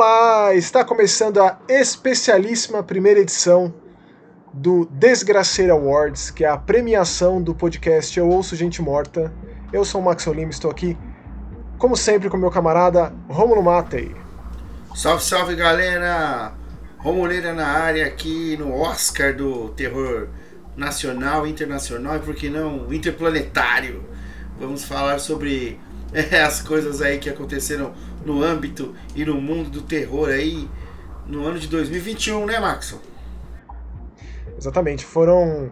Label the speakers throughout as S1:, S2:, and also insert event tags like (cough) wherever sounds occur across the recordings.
S1: Olá, está começando a especialíssima primeira edição do Desgraceira Awards, que é a premiação do podcast Eu Ouço Gente Morta. Eu sou o Max Olim, estou aqui, como sempre, com meu camarada Romulo Matei.
S2: Salve, salve galera! Romuleira na área aqui no Oscar do terror nacional, internacional e por que não interplanetário. Vamos falar sobre é, as coisas aí que aconteceram no âmbito e no mundo do terror aí no ano de 2021, né, Maxon?
S1: Exatamente, foram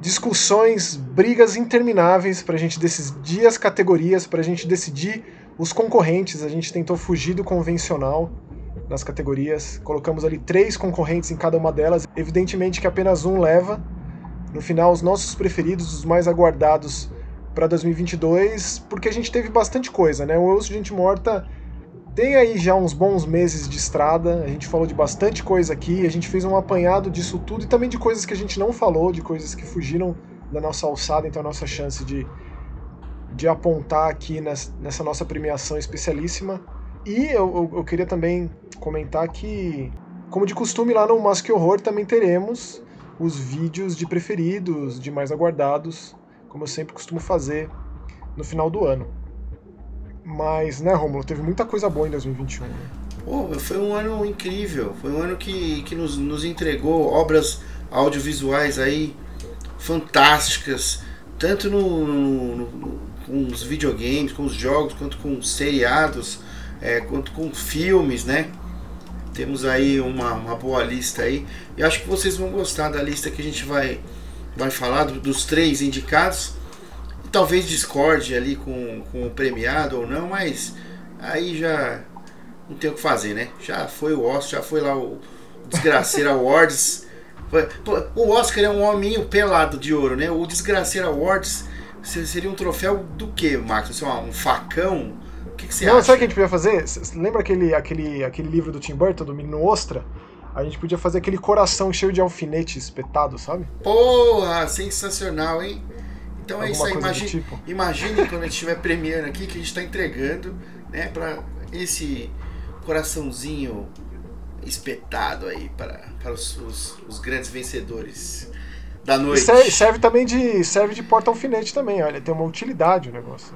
S1: discussões, brigas intermináveis para a gente decidir as categorias, para a gente decidir os concorrentes. A gente tentou fugir do convencional nas categorias, colocamos ali três concorrentes em cada uma delas. Evidentemente que apenas um leva. No final, os nossos preferidos, os mais aguardados para 2022, porque a gente teve bastante coisa, né? O Ouço Gente Morta tem aí já uns bons meses de estrada, a gente falou de bastante coisa aqui, a gente fez um apanhado disso tudo e também de coisas que a gente não falou, de coisas que fugiram da nossa alçada, então a nossa chance de, de apontar aqui nessa, nossa premiação especialíssima. E eu, eu, eu, queria também comentar que, como de costume, lá no Mask Horror também teremos os vídeos de preferidos, de mais aguardados, como eu sempre costumo fazer no final do ano. Mas, né, Romulo, teve muita coisa boa em 2021. Né?
S2: Pô, foi um ano incrível. Foi um ano que, que nos, nos entregou obras audiovisuais aí fantásticas, tanto no, no, no, com os videogames, com os jogos, quanto com seriados, é, quanto com filmes, né? Temos aí uma, uma boa lista aí. E acho que vocês vão gostar da lista que a gente vai, vai falar do, dos três indicados talvez discorde ali com, com o premiado ou não, mas aí já não tem o que fazer, né? Já foi o Oscar, já foi lá o Desgraceira Awards. (laughs) O Oscar é um hominho pelado de ouro, né? O Desgraceira Awards seria um troféu do que, Marcos? Um facão? O que, que você
S1: não,
S2: acha?
S1: Sabe o que a gente podia fazer? Lembra aquele, aquele, aquele livro do Tim Burton, do Menino Ostra? A gente podia fazer aquele coração cheio de alfinete espetado, sabe?
S2: Porra, sensacional, hein? Então é isso aí, imagine, tipo. imagine quando a gente estiver premiando aqui que a gente está entregando, né, para esse coraçãozinho espetado aí para, para os, os, os grandes vencedores da noite.
S1: Serve, serve, também de serve de porta alfinete também, olha, tem uma utilidade o negócio.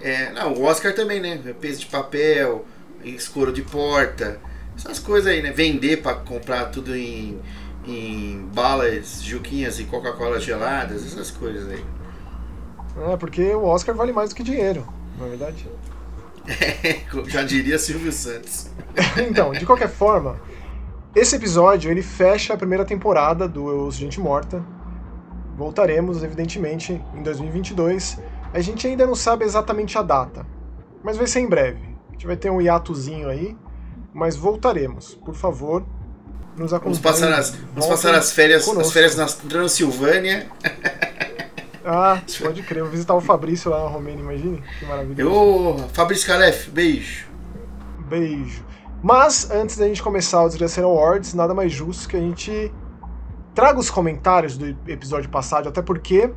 S2: É, não, o Oscar também, né? Peso de papel, escuro de porta, essas coisas aí, né? Vender para comprar tudo em, em balas, juquinhas e Coca-Cola geladas, essas coisas aí.
S1: É, porque o Oscar vale mais do que dinheiro, na é verdade.
S2: É, (laughs) já diria Silvio Santos. (laughs)
S1: então, de qualquer forma, esse episódio ele fecha a primeira temporada do Eu Gente Morta. Voltaremos, evidentemente, em 2022. A gente ainda não sabe exatamente a data, mas vai ser em breve. A gente vai ter um hiatozinho aí, mas voltaremos. Por favor, nos acompanhe.
S2: Vamos passar as, vamos passar as férias, as férias na Transilvânia.
S1: Ah, pode crer. Vou visitar o Fabrício lá na Romênia, imagine. Que maravilha.
S2: Ô, Fabrício Calef, beijo.
S1: Beijo. Mas, antes da gente começar o Desgraceiro Awards, nada mais justo que a gente traga os comentários do episódio passado, até porque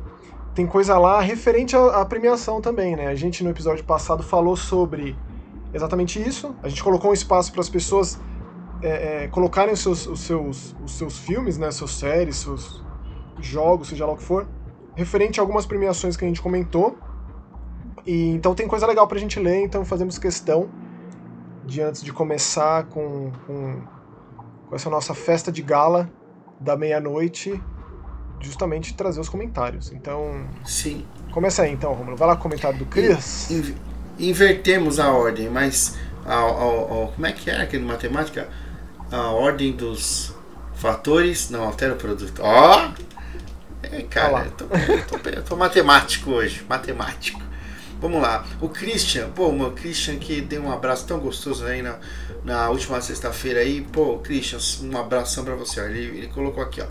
S1: tem coisa lá referente à, premiação também, né? A gente no episódio passado falou sobre exatamente isso. A gente colocou um espaço para as pessoas é, é, colocarem os seus, os, seus, os seus filmes, né? Suas séries, seus jogos, seja lá o que for, referente a algumas premiações que a gente comentou. E então tem coisa legal pra gente ler, então fazemos questão de antes de começar com, com, com essa nossa festa de gala da meia-noite, justamente trazer os comentários. Então.
S2: Sim.
S1: Começa aí então, Romulo. Vai lá com o comentário do Cris.
S2: Invertemos a ordem, mas. A, a, a, como é que é aquele matemática? A ordem dos fatores não altera o produto. Ó! Oh! É, cara, eu tô, eu, tô, eu tô, matemático hoje, matemático. Vamos lá. O Christian, pô, o Christian que deu um abraço tão gostoso aí na, na última sexta-feira aí. Pô, Christian, um abração para você. Ele, ele colocou aqui, ó.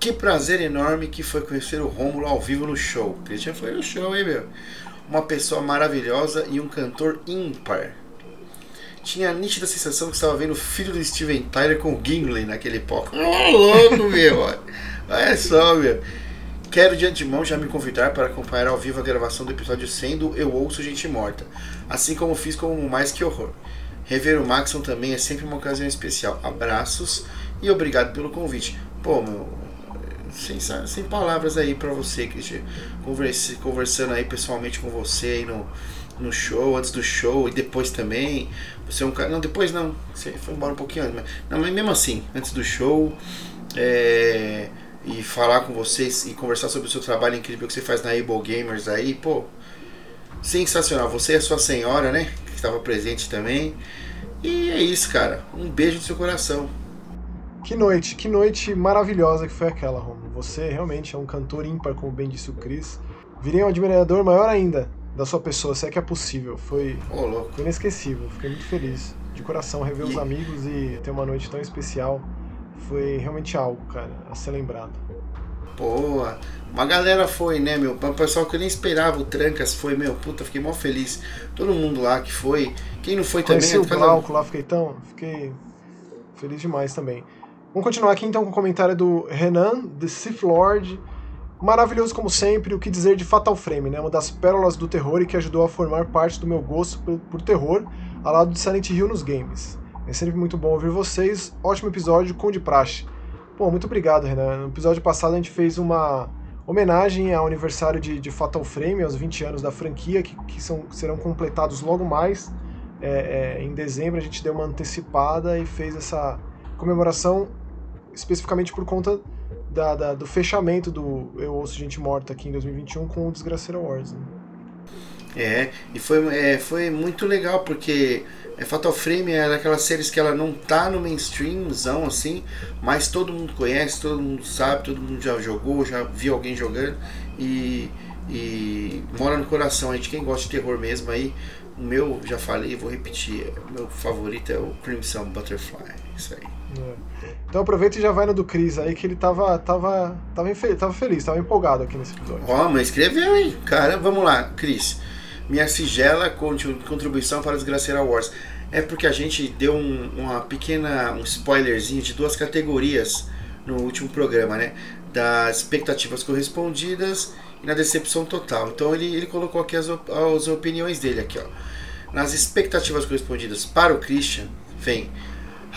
S2: Que prazer enorme que foi conhecer o Rômulo ao vivo no show. Christian foi no show, hein, meu? Uma pessoa maravilhosa e um cantor ímpar. Tinha a nítida sensação que estava vendo o filho do Steven Tyler com o Gimli naquele palco. Oh, louco, meu! Olha só, meu. Quero de antemão já me convidar para acompanhar ao vivo a gravação do episódio 100 do Eu Ouço Gente Morta, assim como fiz com o Mais Que Horror. Rever o Maxon também é sempre uma ocasião especial. Abraços e obrigado pelo convite. Pô, meu, sem, sem palavras aí para você, Cristian. Converse, conversando aí pessoalmente com você aí no, no show, antes do show e depois também. Você é um cara. Não, depois não. Você foi embora um pouquinho antes. Mas, não, mas mesmo assim, antes do show. É, e falar com vocês e conversar sobre o seu trabalho incrível que você faz na Able Gamers aí, pô. Sensacional. Você e a sua senhora, né? Que estava presente também. E é isso, cara. Um beijo no seu coração.
S1: Que noite, que noite maravilhosa que foi aquela, Romulo. Você realmente é um cantor ímpar, como bem disse o Chris. Virei um admirador maior ainda da sua pessoa, se é que é possível. Foi,
S2: oh,
S1: foi inesquecível, fiquei muito feliz. De coração, rever e... os amigos e ter uma noite tão especial foi realmente algo, cara, a ser lembrado.
S2: Pô, uma galera foi, né, meu? O pessoal que nem esperava o Trancas foi, meu, puta, fiquei mó feliz. Todo mundo lá que foi. Quem não foi
S1: Conheci
S2: também.
S1: Conheci o Glauco lá, fiquei tão. Fiquei feliz demais também. Vamos continuar aqui então com o comentário do Renan, The Sith Lord. Maravilhoso como sempre, o que dizer de Fatal Frame, né? Uma das pérolas do terror e que ajudou a formar parte do meu gosto por, por terror, ao lado de Silent Hill nos games. É sempre muito bom ouvir vocês. Ótimo episódio com de praxe. Pô, muito obrigado, Renan. No episódio passado a gente fez uma homenagem ao aniversário de, de Fatal Frame, aos 20 anos da franquia, que, que são, serão completados logo mais. É, é, em dezembro a gente deu uma antecipada e fez essa comemoração especificamente por conta da, da, do fechamento do Eu Ouço Gente Morta aqui em 2021 com o Desgraceiro Wars. Né?
S2: É, e foi, é, foi muito legal porque é, Fatal Frame é daquelas séries que ela não tá no mainstreamzão assim, mas todo mundo conhece, todo mundo sabe, todo mundo já jogou, já viu alguém jogando e, e mora no coração aí de quem gosta de terror mesmo aí. O meu, já falei, vou repetir, o meu favorito é o Crimson Butterfly, isso aí.
S1: É. Então aproveita e já vai no do Cris aí, que ele tava, tava, tava, tava feliz, tava empolgado aqui nesse episódio.
S2: Ó, oh, mas escreveu, hein? Cara, vamos lá, Cris. Minha sigela contribuição para os Graceira Wars. É porque a gente deu um, uma pequena um spoilerzinho de duas categorias no último programa, né? Das expectativas correspondidas e na decepção total. Então ele, ele colocou aqui as, as opiniões dele aqui, ó. Nas expectativas correspondidas para o Christian, vem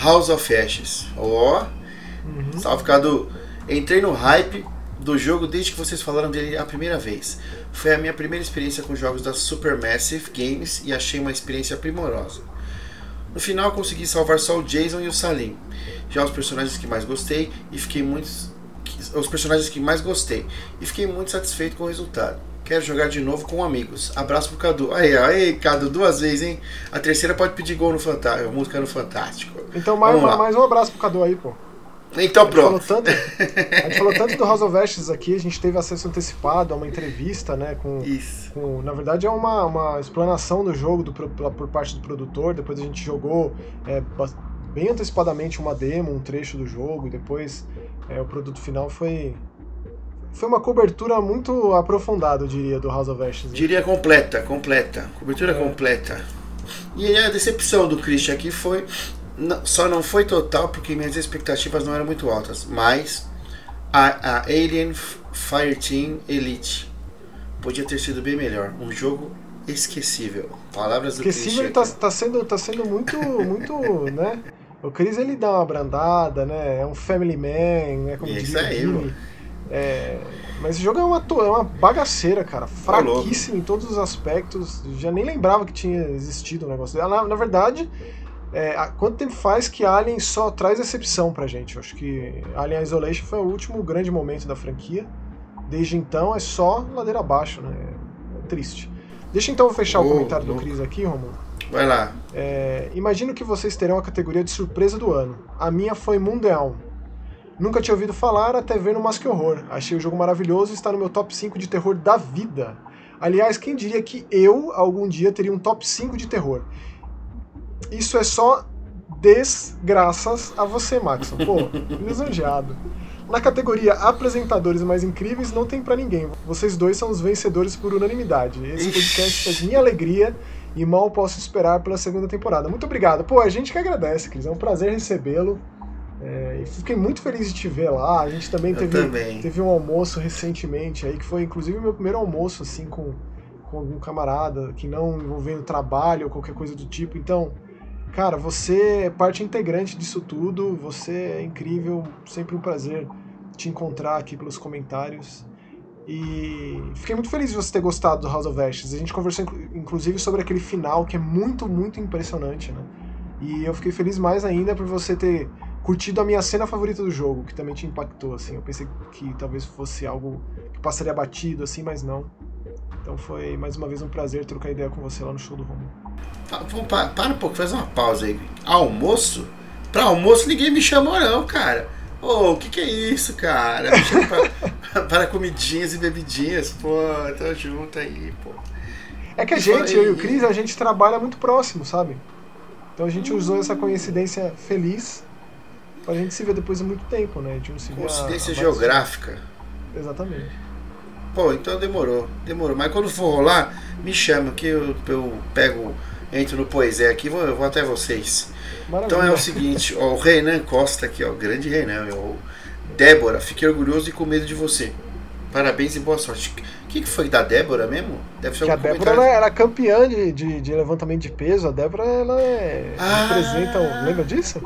S2: House of Ashes. Ó, oh, uhum. salve Cadu. Entrei no hype do jogo desde que vocês falaram dele a primeira vez. Foi a minha primeira experiência com jogos da Supermassive Games e achei uma experiência primorosa. No final consegui salvar só o Jason e o Salim. Já os personagens que mais gostei e fiquei muito os personagens que mais gostei e fiquei muito satisfeito com o resultado. Quero jogar de novo com amigos. Abraço pro Cadu. Aí, aí, Cadu, duas vezes, hein? A terceira pode pedir gol no Fantástico, música no Fantástico.
S1: Então, mais, mais um abraço pro Cadu aí, pô.
S2: Então pronto.
S1: Tanto, a gente falou tanto do (laughs) House of Ashes aqui, a gente teve acesso antecipado a uma entrevista, né? Com,
S2: Isso.
S1: Com, na verdade é uma, uma explanação do jogo do, por parte do produtor, depois a gente jogou é, bem antecipadamente uma demo, um trecho do jogo, e depois é, o produto final foi, foi uma cobertura muito aprofundada, eu diria, do House of Ashes.
S2: Diria completa, completa. Cobertura é. completa. E a decepção do Christian aqui foi. Só não foi total porque minhas expectativas não eram muito altas. Mas a, a Alien Fireteam Elite podia ter sido bem melhor. Um jogo esquecível. Palavras do
S1: Esquecível
S2: Christian.
S1: Tá, tá, sendo, tá sendo muito, (laughs) muito, né? O Chris ele dá uma brandada, né? É um family man, né?
S2: Como Isso aí, mano.
S1: É, mas esse jogo é uma, é uma bagaceira, cara. Fraquíssimo em todos os aspectos. Já nem lembrava que tinha existido um negócio. Na, na verdade, é, quanto tempo faz que Alien só traz decepção pra gente? Eu acho que Alien Isolation foi o último grande momento da franquia. Desde então é só ladeira abaixo, né? É triste. Deixa então eu fechar oh, o comentário do Cris aqui, Romulo.
S2: Vai lá.
S1: É, imagino que vocês terão a categoria de surpresa do ano. A minha foi Mundial. Nunca tinha ouvido falar até ver no Mask Horror. Achei o jogo maravilhoso e está no meu top 5 de terror da vida. Aliás, quem diria que eu, algum dia, teria um top 5 de terror? Isso é só desgraças a você, Maxon. Pô, (laughs) lisonjeado. Na categoria apresentadores mais incríveis, não tem para ninguém. Vocês dois são os vencedores por unanimidade. Esse podcast faz minha alegria e mal posso esperar pela segunda temporada. Muito obrigado. Pô, a gente que agradece, Cris. É um prazer recebê-lo. É, fiquei muito feliz de te ver lá. A gente também teve,
S2: também.
S1: teve um almoço recentemente aí, que foi inclusive o meu primeiro almoço assim com, com algum camarada, que não envolvendo trabalho ou qualquer coisa do tipo. Então, Cara, você é parte integrante disso tudo, você é incrível, sempre um prazer te encontrar aqui pelos comentários. E fiquei muito feliz de você ter gostado do House of Ashes. A gente conversou inclusive sobre aquele final que é muito, muito impressionante, né? E eu fiquei feliz mais ainda por você ter curtido a minha cena favorita do jogo, que também te impactou, assim. Eu pensei que talvez fosse algo que passaria batido, assim, mas não. Então foi mais uma vez um prazer trocar ideia com você lá no show do Romulo.
S2: Para, para um pouco, faz uma pausa aí. Almoço? Pra almoço ninguém me chamou não, cara. Ô, oh, o que que é isso, cara? Pra, (laughs) para comidinhas e bebidinhas. Pô, tô junto aí, pô.
S1: É que a gente, eu e o Cris, a gente trabalha muito próximo, sabe? Então a gente usou essa coincidência feliz pra gente se ver depois de muito tempo, né? De
S2: um se Coincidência geográfica.
S1: Exatamente.
S2: Pô, então demorou, demorou. Mas quando for rolar, me chama que eu, eu pego, entro no Poesia aqui vou, vou até vocês. Maravilha. Então é o seguinte, ó, o Renan Costa aqui, ó, grande Renan, meu. Débora, fiquei orgulhoso e com medo de você. Parabéns e boa sorte. O que, que foi da Débora mesmo?
S1: Deve ser que a Débora ela era campeã de, de, de, levantamento de peso. A Débora ela é, ah, representa. Lembra disso?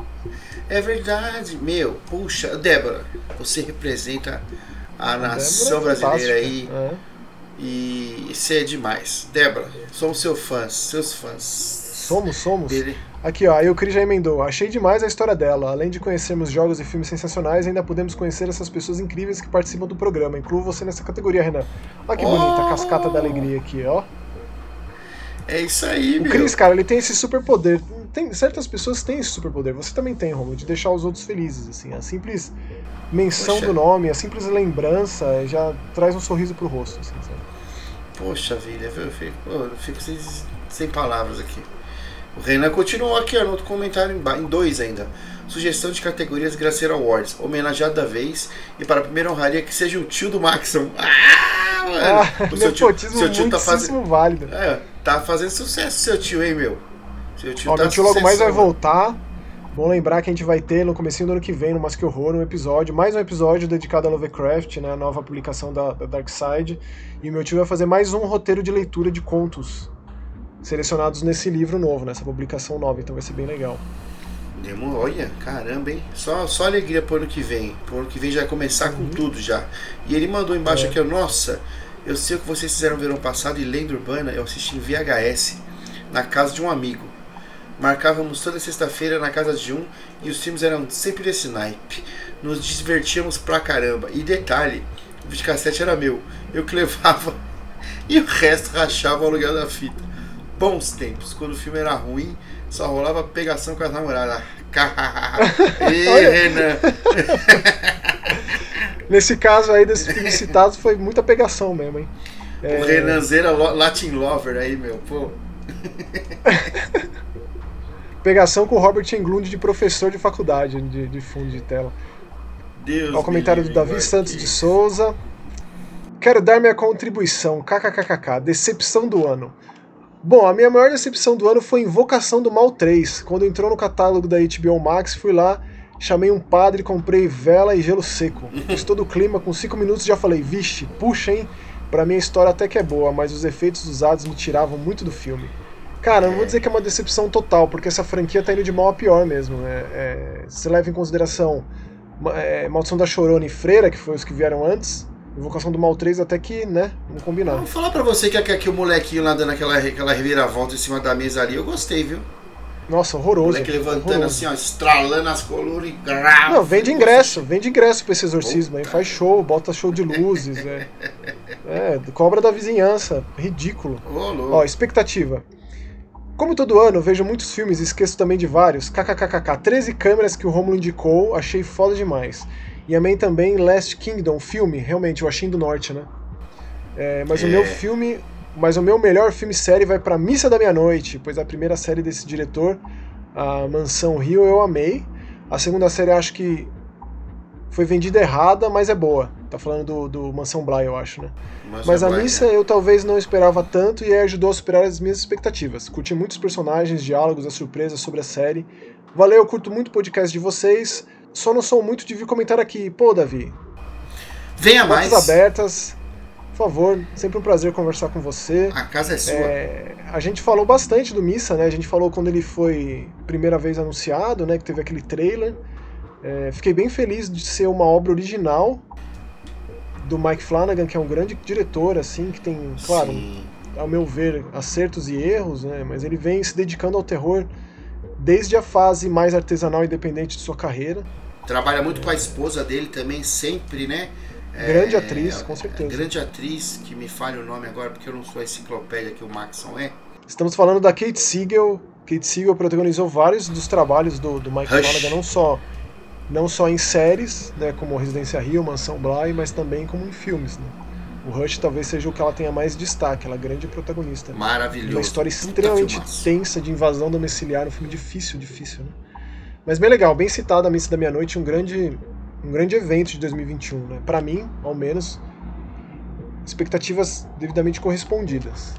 S2: É verdade, meu. Puxa, Débora, você representa a, a nação é brasileira aí. É. E você é demais. Débora, somos seus fãs, seus fãs.
S1: Somos, somos. Dele. Aqui, ó, aí o Cris já emendou. Achei demais a história dela. Além de conhecermos jogos e filmes sensacionais, ainda podemos conhecer essas pessoas incríveis que participam do programa. Incluo você nessa categoria, Renan. Olha que oh! bonita, a cascata da alegria aqui, ó.
S2: É isso aí,
S1: o meu. O Cris, cara, ele tem esse superpoder. Tem, certas pessoas têm esse superpoder. Você também tem, Romulo, de deixar os outros felizes, assim. A simples menção Poxa. do nome, a simples lembrança já traz um sorriso pro rosto, assim, sabe?
S2: Poxa vida, eu fico, eu fico sem, sem palavras aqui. O Renan continuou aqui ó, no outro comentário em dois ainda. Sugestão de categorias Graceira Awards, homenageado da vez e para a primeira honraria que seja o tio do Maxon. (laughs) Ah,
S1: mano! Ah, o seu tio, seu tio tá fazendo válido.
S2: É, tá fazendo sucesso seu tio, hein, meu?
S1: Tio ó, tá meu tio logo mais vai voltar. Bom lembrar que a gente vai ter no começo do ano que vem, no Mas Que Horror, um episódio, mais um episódio dedicado a Lovecraft, né, a nova publicação da, da Dark Side. E o meu tio vai fazer mais um roteiro de leitura de contos selecionados nesse livro novo, nessa publicação nova, então vai ser bem legal.
S2: Demorou, olha, caramba, hein? Só, só alegria pro ano que vem. Pro ano que vem já vai começar com uhum. tudo já. E ele mandou embaixo é. aqui, nossa, eu sei o que vocês fizeram no verão passado e Lenda Urbana eu assisti em VHS, na casa de um amigo. Marcávamos toda sexta-feira na casa de um e os filmes eram sempre desse naipe. Nos divertíamos pra caramba. E detalhe, o videocassete era meu. Eu que levava (laughs) e o resto rachava o aluguel da fita bons tempos, quando o filme era ruim, só rolava pegação com as namoradas. (laughs) Ê, Renan! (laughs)
S1: Nesse caso aí desses filmes citados foi muita pegação mesmo, hein?
S2: O é... Renanzeira Latin Lover aí, meu, pô.
S1: Pegação com o Robert Englund de professor de faculdade, de, de fundo de tela. Deus o comentário do Davi Santos de Souza. Quero dar minha contribuição. KKKKK. Decepção do ano. Bom, a minha maior decepção do ano foi Invocação do Mal 3. Quando entrou no catálogo da HBO Max, fui lá, chamei um padre, comprei vela e gelo seco. Fiz todo o clima, com 5 minutos já falei, vixe, puxa, hein? Pra mim a história até que é boa, mas os efeitos usados me tiravam muito do filme. Cara, não vou dizer que é uma decepção total, porque essa franquia tá indo de mal a pior mesmo. Né? É, se leva em consideração é, Maldição da Chorona e Freira, que foi os que vieram antes, Invocação do Mal 3 até que, né, não combinava.
S2: Vou falar pra você que, que, que o molequinho lá dando aquela, aquela reviravolta em cima da mesa ali, eu gostei, viu?
S1: Nossa, horroroso. O
S2: moleque levantando horroroso. assim, ó, estralando as colunas e grava.
S1: Não, vende ingresso, vende ingresso pra esse exorcismo aí. Faz show, bota show de luzes. é, (laughs) é, cobra da vizinhança. Ridículo.
S2: Oh,
S1: ó, expectativa. Como todo ano, vejo muitos filmes e esqueço também de vários. KKKKK, 13 câmeras que o Romulo indicou, achei foda demais. E amei também Last Kingdom, filme, realmente, o Achim do Norte, né? É, mas é. o meu filme, mas o meu melhor filme série vai para Missa da Meia-Noite, pois a primeira série desse diretor, a Mansão Rio, eu amei. A segunda série acho que foi vendida errada, mas é boa. Tá falando do, do Mansão Bly, eu acho, né? Mas, mas a Bly, Missa né? eu talvez não esperava tanto e ajudou a superar as minhas expectativas. Curti muitos personagens, diálogos, as surpresas sobre a série. Valeu, eu curto muito o podcast de vocês. Só não sou muito de vir comentar aqui. Pô, Davi.
S2: Venha mais.
S1: abertas. Por favor, sempre um prazer conversar com você.
S2: A casa é sua.
S1: É, a gente falou bastante do Missa, né? A gente falou quando ele foi primeira vez anunciado, né? Que teve aquele trailer. É, fiquei bem feliz de ser uma obra original do Mike Flanagan, que é um grande diretor, assim, que tem, claro,
S2: Sim.
S1: ao meu ver, acertos e erros, né? Mas ele vem se dedicando ao terror desde a fase mais artesanal e independente de sua carreira.
S2: Trabalha muito com a esposa dele também, sempre, né?
S1: Grande atriz, com certeza.
S2: Grande atriz, que me falha o nome agora, porque eu não sou a enciclopédia que o Maxon é.
S1: Estamos falando da Kate Siegel. Kate Siegel protagonizou vários dos trabalhos do, do Mike. Flanagan, não só, não só em séries, né, como Residência Rio, Mansão Bly, mas também como em filmes. Né? O Rush talvez seja o que ela tenha mais destaque, ela é a grande protagonista.
S2: Maravilhoso.
S1: Uma história extremamente tensa de invasão domiciliar, um filme difícil, difícil, né? Mas bem legal, bem citado a Missa da Meia-Noite, um grande, um grande evento de 2021, né? Para mim, ao menos, expectativas devidamente correspondidas.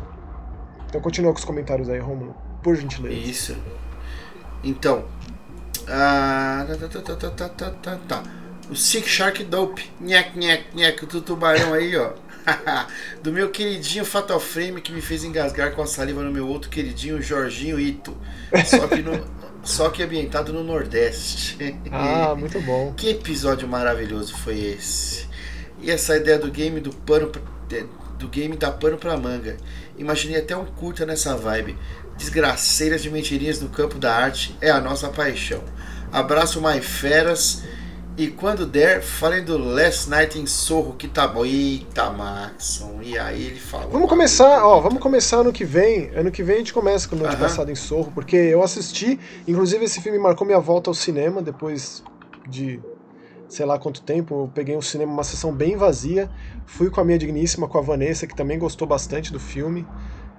S1: Então continua com os comentários aí, Romulo, por gentileza.
S2: Isso. Então. Ah, tá, tá, tá, tá, tá, tá. tá, tá. O Sick Shark Dope. Nhec, nhec, nhec. Do tubarão aí, ó. (laughs) do meu queridinho Fatal Frame que me fez engasgar com a saliva no meu outro queridinho Jorginho Ito. Só que, no, (laughs) só que ambientado no Nordeste.
S1: Ah, muito bom. (laughs)
S2: Que episódio maravilhoso foi esse. E essa ideia do game do pano é, do game da pano pra manga. Imaginei até um curta nessa vibe. Desgraceiras de mentirinhas no campo da arte é a nossa paixão. Abraço mais feras e quando der, falem do Last Night em Sorro que tá bom. Eita, Maxon. E aí ele falou.
S1: Vamos começar, ó, vamos começar ano que vem. Ano que vem a gente começa com Noite
S2: Aham.
S1: Passada em Sorro, porque eu assisti, inclusive esse filme marcou minha volta ao cinema depois de sei lá quanto tempo. Eu peguei um cinema, uma sessão bem vazia. Fui com a minha digníssima, com a Vanessa, que também gostou bastante do filme.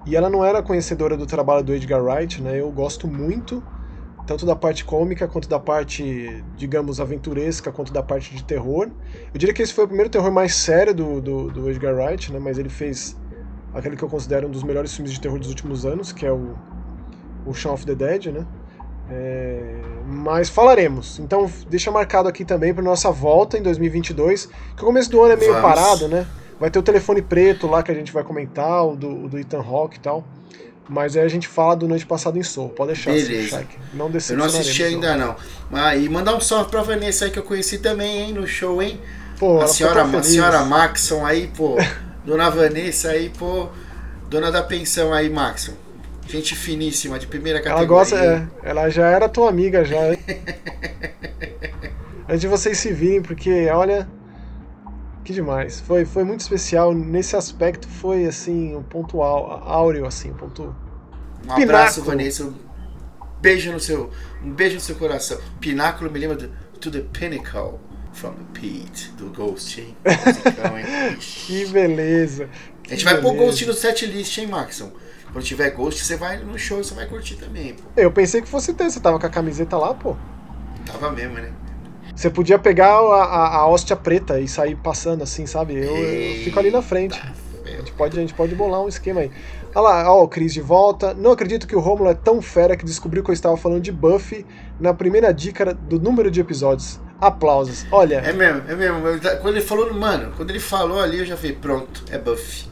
S1: E ela não era conhecedora do trabalho do Edgar Wright, né? Eu gosto muito, tanto da parte cômica quanto da parte, digamos, aventuresca, quanto da parte de terror. Eu diria que esse foi o primeiro terror mais sério do, do, do Edgar Wright, né? Mas ele fez aquele que eu considero um dos melhores filmes de terror dos últimos anos, que é o, o Shaun of the Dead, né? É, mas falaremos. Então deixa marcado aqui também para nossa volta em 2022, que o começo do ano é meio
S2: Vamos.
S1: parado, né? Vai ter o telefone preto lá que a gente vai comentar, o do, o do Ethan Hawke e tal. Mas aí a gente fala do noite passada em Soul. Pode deixar,
S2: Beleza.
S1: Shaq. Não
S2: Eu não assisti ainda não. Ah, e mandar um salve pra Vanessa aí que eu conheci também, hein, no show, hein?
S1: Pô, ela
S2: a senhora, a senhora Maxon aí, pô. Dona Vanessa aí, pô. Dona da pensão aí, Maxon. Gente finíssima, de primeira
S1: Ela
S2: categoria.
S1: gosta, é, ela já era tua amiga já. hein? (laughs) Antes de vocês se virem, porque olha, que demais. Foi, foi muito especial nesse aspecto, foi assim um ponto áu- áureo assim, um ponto.
S2: Um abraço,
S1: Pináculo.
S2: Vanessa. Um beijo no seu, um beijo no seu coração. Pináculo me lembra do To the Pinnacle from the Pit, do Ghost, hein? (laughs) Musicão, hein?
S1: Que beleza.
S2: A gente vai pôr
S1: beleza.
S2: Ghost no set list, hein, Maxon? Quando tiver Ghost, você vai no show, você vai curtir também, pô.
S1: Eu pensei que fosse ter, você tava com a camiseta lá, pô.
S2: Tava mesmo, né?
S1: Você podia pegar a, a, a hóstia preta e sair passando assim, sabe? Eu, eu fico ali na frente. A gente pode, a gente pode bolar um esquema aí. Olha lá, ó, o Cris de volta. Não acredito que o Romulo é tão fera que descobriu que eu estava falando de Buffy na primeira dica do número de episódios. Aplausos. Olha,
S2: É mesmo, é mesmo. Quando ele falou, mano, quando ele falou ali, eu já falei, pronto, é Buffy.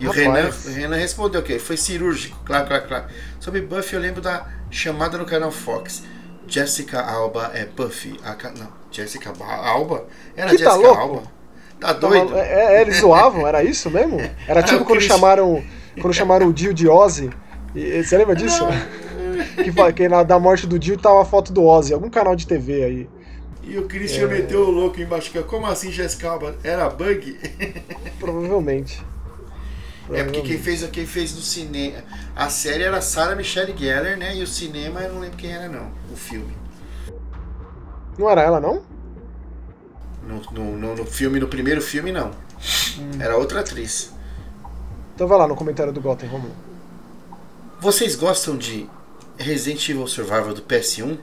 S2: E o Renan, o Renan respondeu o quê? Foi cirúrgico, claro, claro, claro. Sobre Buffy, eu lembro da chamada no canal Fox. Jessica Alba é Buffy. A Não, Jessica Ba- Alba? Era
S1: Que tá
S2: Jessica
S1: louco?
S2: Alba? Tá
S1: tava-
S2: doido?
S1: é, é, eles zoavam, era isso mesmo? (laughs) Era tipo
S2: Ah,
S1: quando
S2: Chris-
S1: chamaram, quando chamaram o Dio de Ozzy. E- Você lembra disso? (laughs) Que, que na, da morte do Dio tava a foto do Ozzy, algum canal de TV aí.
S2: E o Christian meteu o louco embaixo. Como assim Jessica Alba? Era bug? (laughs)
S1: Provavelmente.
S2: É porque quem fez, quem fez no cinema. A série era Sarah Michelle Gellar, né? E o cinema eu não lembro quem era, não. O filme.
S1: Não era ela, não?
S2: No, no, no, filme, no primeiro filme, não.
S1: Hum.
S2: Era outra atriz.
S1: Então vai lá no comentário do Gotham, Romulo.
S2: Vocês gostam de Resident Evil Survival do PS1?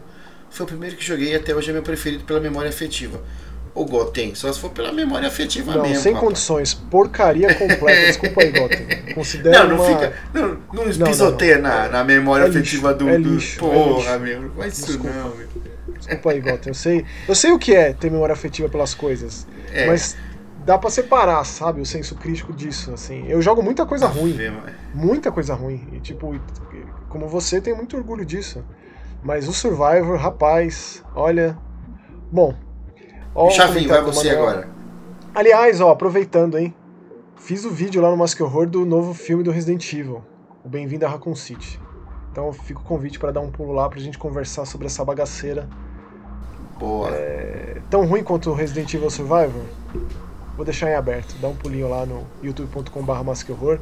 S2: Foi o primeiro que joguei e até hoje é meu preferido pela memória afetiva. O Goten, só se for pela memória afetiva
S1: Não,
S2: mesmo.
S1: sem
S2: rapaz.
S1: condições. Porcaria completa. (laughs) Desculpa aí, Gotham. Considera
S2: Não, não
S1: uma...
S2: fica. Não, não
S1: não,
S2: pisoteia
S1: não.
S2: Na, na memória
S1: É lixo,
S2: afetiva do.
S1: é lixo, é
S2: porra,
S1: lixo.
S2: meu. Não faz isso
S1: Desculpa.
S2: não, meu.
S1: Desculpa aí, Gotham. Eu sei, eu sei o que é ter memória afetiva pelas coisas.
S2: É.
S1: Mas dá para separar, sabe, o senso crítico disso, assim. Eu jogo muita coisa ruim,
S2: Ver,
S1: muita coisa ruim, e tipo, como você tem muito orgulho disso. Mas o Survivor, rapaz, olha, bom. ó
S2: Chavinho, vai você agora.
S1: Aliás, ó, aproveitando, hein, fiz o vídeo lá no Mask Horror do novo filme do Resident Evil, o Bem-vindo a Raccoon City. Então fica o convite para dar um pulo lá pra gente conversar sobre essa bagaceira.
S2: Boa.
S1: É tão ruim quanto Resident Evil Survivor? Vou deixar em aberto. Dá um pulinho lá no youtube.com.br masquehorror.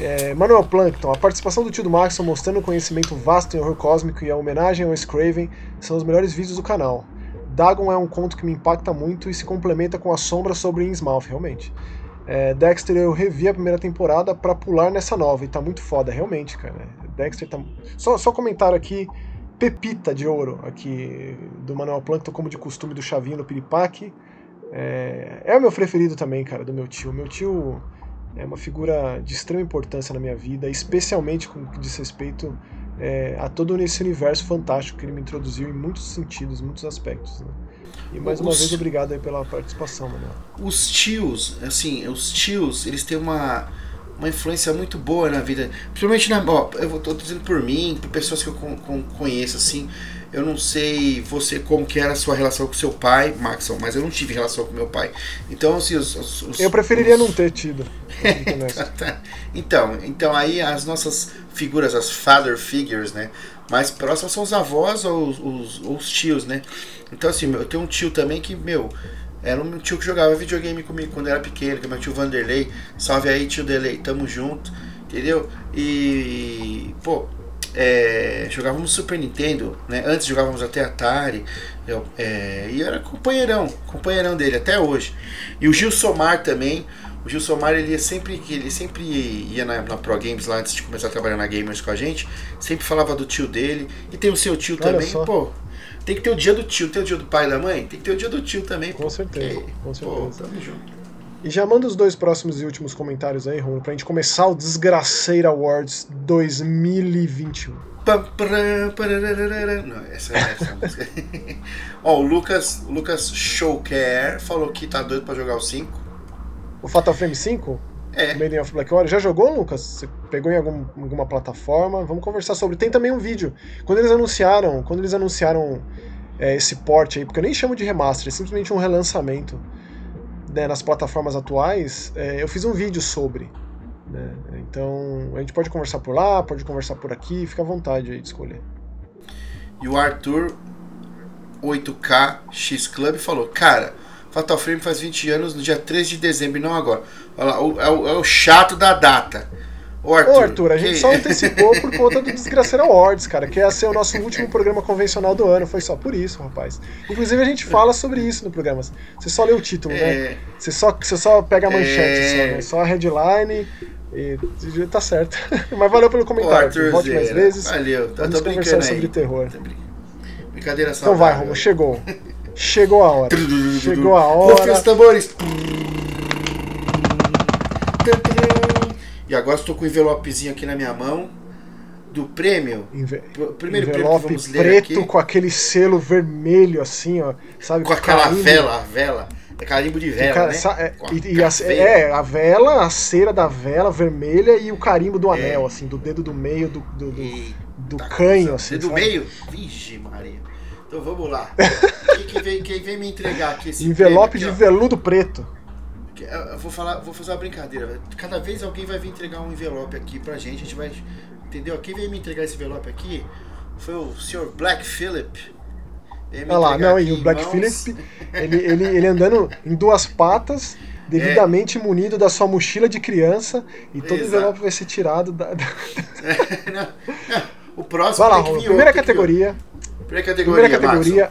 S1: É, Manuel Plankton, a participação do tio do Maxon mostrando um conhecimento vasto em horror cósmico e a homenagem ao Scraven são os melhores vídeos do canal. Dagon é um conto que me impacta muito e se complementa com a sombra sobre Innsmouth, realmente. É, Dexter eu revi a primeira temporada pra pular nessa nova e tá muito foda, realmente, cara. Dexter tá. Só, só comentário aqui, pepita de ouro aqui do Manuel Plankton, como de costume do Chavinho no Piripaque. É, é o meu preferido também, cara, do meu tio. Meu tio é uma figura de extrema importância na minha vida, especialmente com o que diz respeito é, a todo esse universo fantástico que ele me introduziu em muitos sentidos, muitos aspectos. Né? E mais uma
S2: Os-
S1: vez, obrigado aí pela participação, Manuel.
S2: Os tios, assim, os tios, eles têm uma, uma influência muito boa na vida. Principalmente na. Ó, eu vou- tô dizendo por mim, por pessoas que eu con- con- conheço, assim. Eu não sei você como que era a sua relação com seu pai, Maxon, mas eu não tive relação com meu pai. Então, assim, os. os- os-
S1: Eu preferiria
S2: os-
S1: não ter tido. honesto. (laughs)
S2: Tá. Então, então aí as nossas figuras, as father figures, né? Mais próximas são os avós ou os, os, ou os tios, né? Então assim, eu tenho um tio também que, meu, era um tio que jogava videogame comigo quando eu era pequeno, que é meu tio Vanderlei. Salve aí, tio Delei, tamo junto, entendeu? E, pô, é, jogávamos Super Nintendo, né? Antes jogávamos até Atari. Eu, é, e eu era companheirão, companheirão dele até hoje. E o Gil Somar também. O Gil Somar ele ia sempre, ele sempre ia na, na Pro Games lá antes de começar a trabalhar na Gamers com a gente. Sempre falava do tio dele. E tem o seu tio
S1: Olha
S2: também,
S1: só.
S2: pô. Tem que ter o dia do tio, tem o dia do pai e da mãe? Tem que ter o dia do tio também,
S1: Com
S2: pô.
S1: certeza,
S2: porque,
S1: com
S2: Pô,
S1: certeza.
S2: tamo junto.
S1: E já manda os dois próximos e últimos comentários aí, Romulo, pra gente começar o Desgraceira Awards 2021.
S2: Pam, param, parararara. Não, essa é essa música. (laughs) Ó, o Lucas, Lucas Showcare falou que tá doido pra jogar o 5.
S1: O Fatal Frame 5?
S2: É.
S1: Maiden of Black Order. Já jogou, Lucas? Você pegou em algum- alguma plataforma? Vamos conversar sobre. Tem também um vídeo. Quando eles anunciaram, quando eles anunciaram é, esse port aí, porque eu nem chamo de remaster, é simplesmente um relançamento né, nas plataformas atuais, é, eu fiz um vídeo sobre. né? Então a gente pode conversar por lá, pode conversar por aqui, fica à vontade aí de escolher.
S2: E o Arthur 8K X Club falou: Cara, Fatal Frame faz 20 anos no dia 3 de dezembro e não agora. Olha lá, o- é, o, é o chato da data. Ô Arthur,
S1: Ô Arthur, a gente
S2: que-
S1: só (laughs) antecipou por conta do Desgraceira Awards, cara, que ia ser o nosso último programa convencional do ano. Foi só por isso, rapaz. Inclusive a gente fala sobre isso no programa. Você só lê o título, né?
S2: É,
S1: Você só, você só pega a manchete,
S2: É.
S1: só, né? Só a headline e tá certo. (laughs) Mas valeu pelo
S2: ô
S1: comentário.
S2: Arthur,
S1: Volte mais vezes.
S2: valeu, tá,
S1: Vamos conversar
S2: brincando
S1: sobre
S2: aí.
S1: terror.
S2: Brincadeira
S1: Então vai. Romulo, chegou. Chegou a hora. (laughs) Chegou a
S2: Rufem os
S1: hora.
S2: tambores. E agora estou com o envelopezinho aqui na minha mão do prêmio. O primeiro prêmio que
S1: Envelope
S2: vamos ler
S1: preto
S2: aqui.
S1: com aquele selo vermelho assim, ó. Sabe?
S2: Com aquela
S1: carimbo.
S2: vela, a vela. É carimbo de vela,
S1: cara-
S2: né?
S1: é, e, e a, é, a vela, a cera da vela vermelha e o carimbo do
S2: É.
S1: anel, assim, do dedo do meio do, do, do,
S2: Eita,
S1: do canho, assim.
S2: Do
S1: sabe?
S2: meio? Vixe, Maria. Então vamos lá. (laughs) quem, que vem, quem vem me entregar aqui esse
S1: Envelope de
S2: prêmio
S1: veludo preto.
S2: Que- Eu vou falar, vou fazer uma brincadeira. Cada vez alguém vai vir entregar um envelope aqui pra gente. A gente vai. Entendeu? Quem veio me entregar esse envelope aqui foi o Sr. Black me
S1: Olha lá, não, e o Black
S2: mãos.
S1: Phillip, (laughs) ele, ele, ele andando em duas patas, devidamente munido da sua mochila de criança, e todo
S2: Exato.
S1: envelope vai ser tirado da. da- (laughs)
S2: Não, não. O próximo
S1: Vai lá,
S2: tem
S1: Primeira categoria.
S2: Primeira categoria.
S1: Primeira categoria.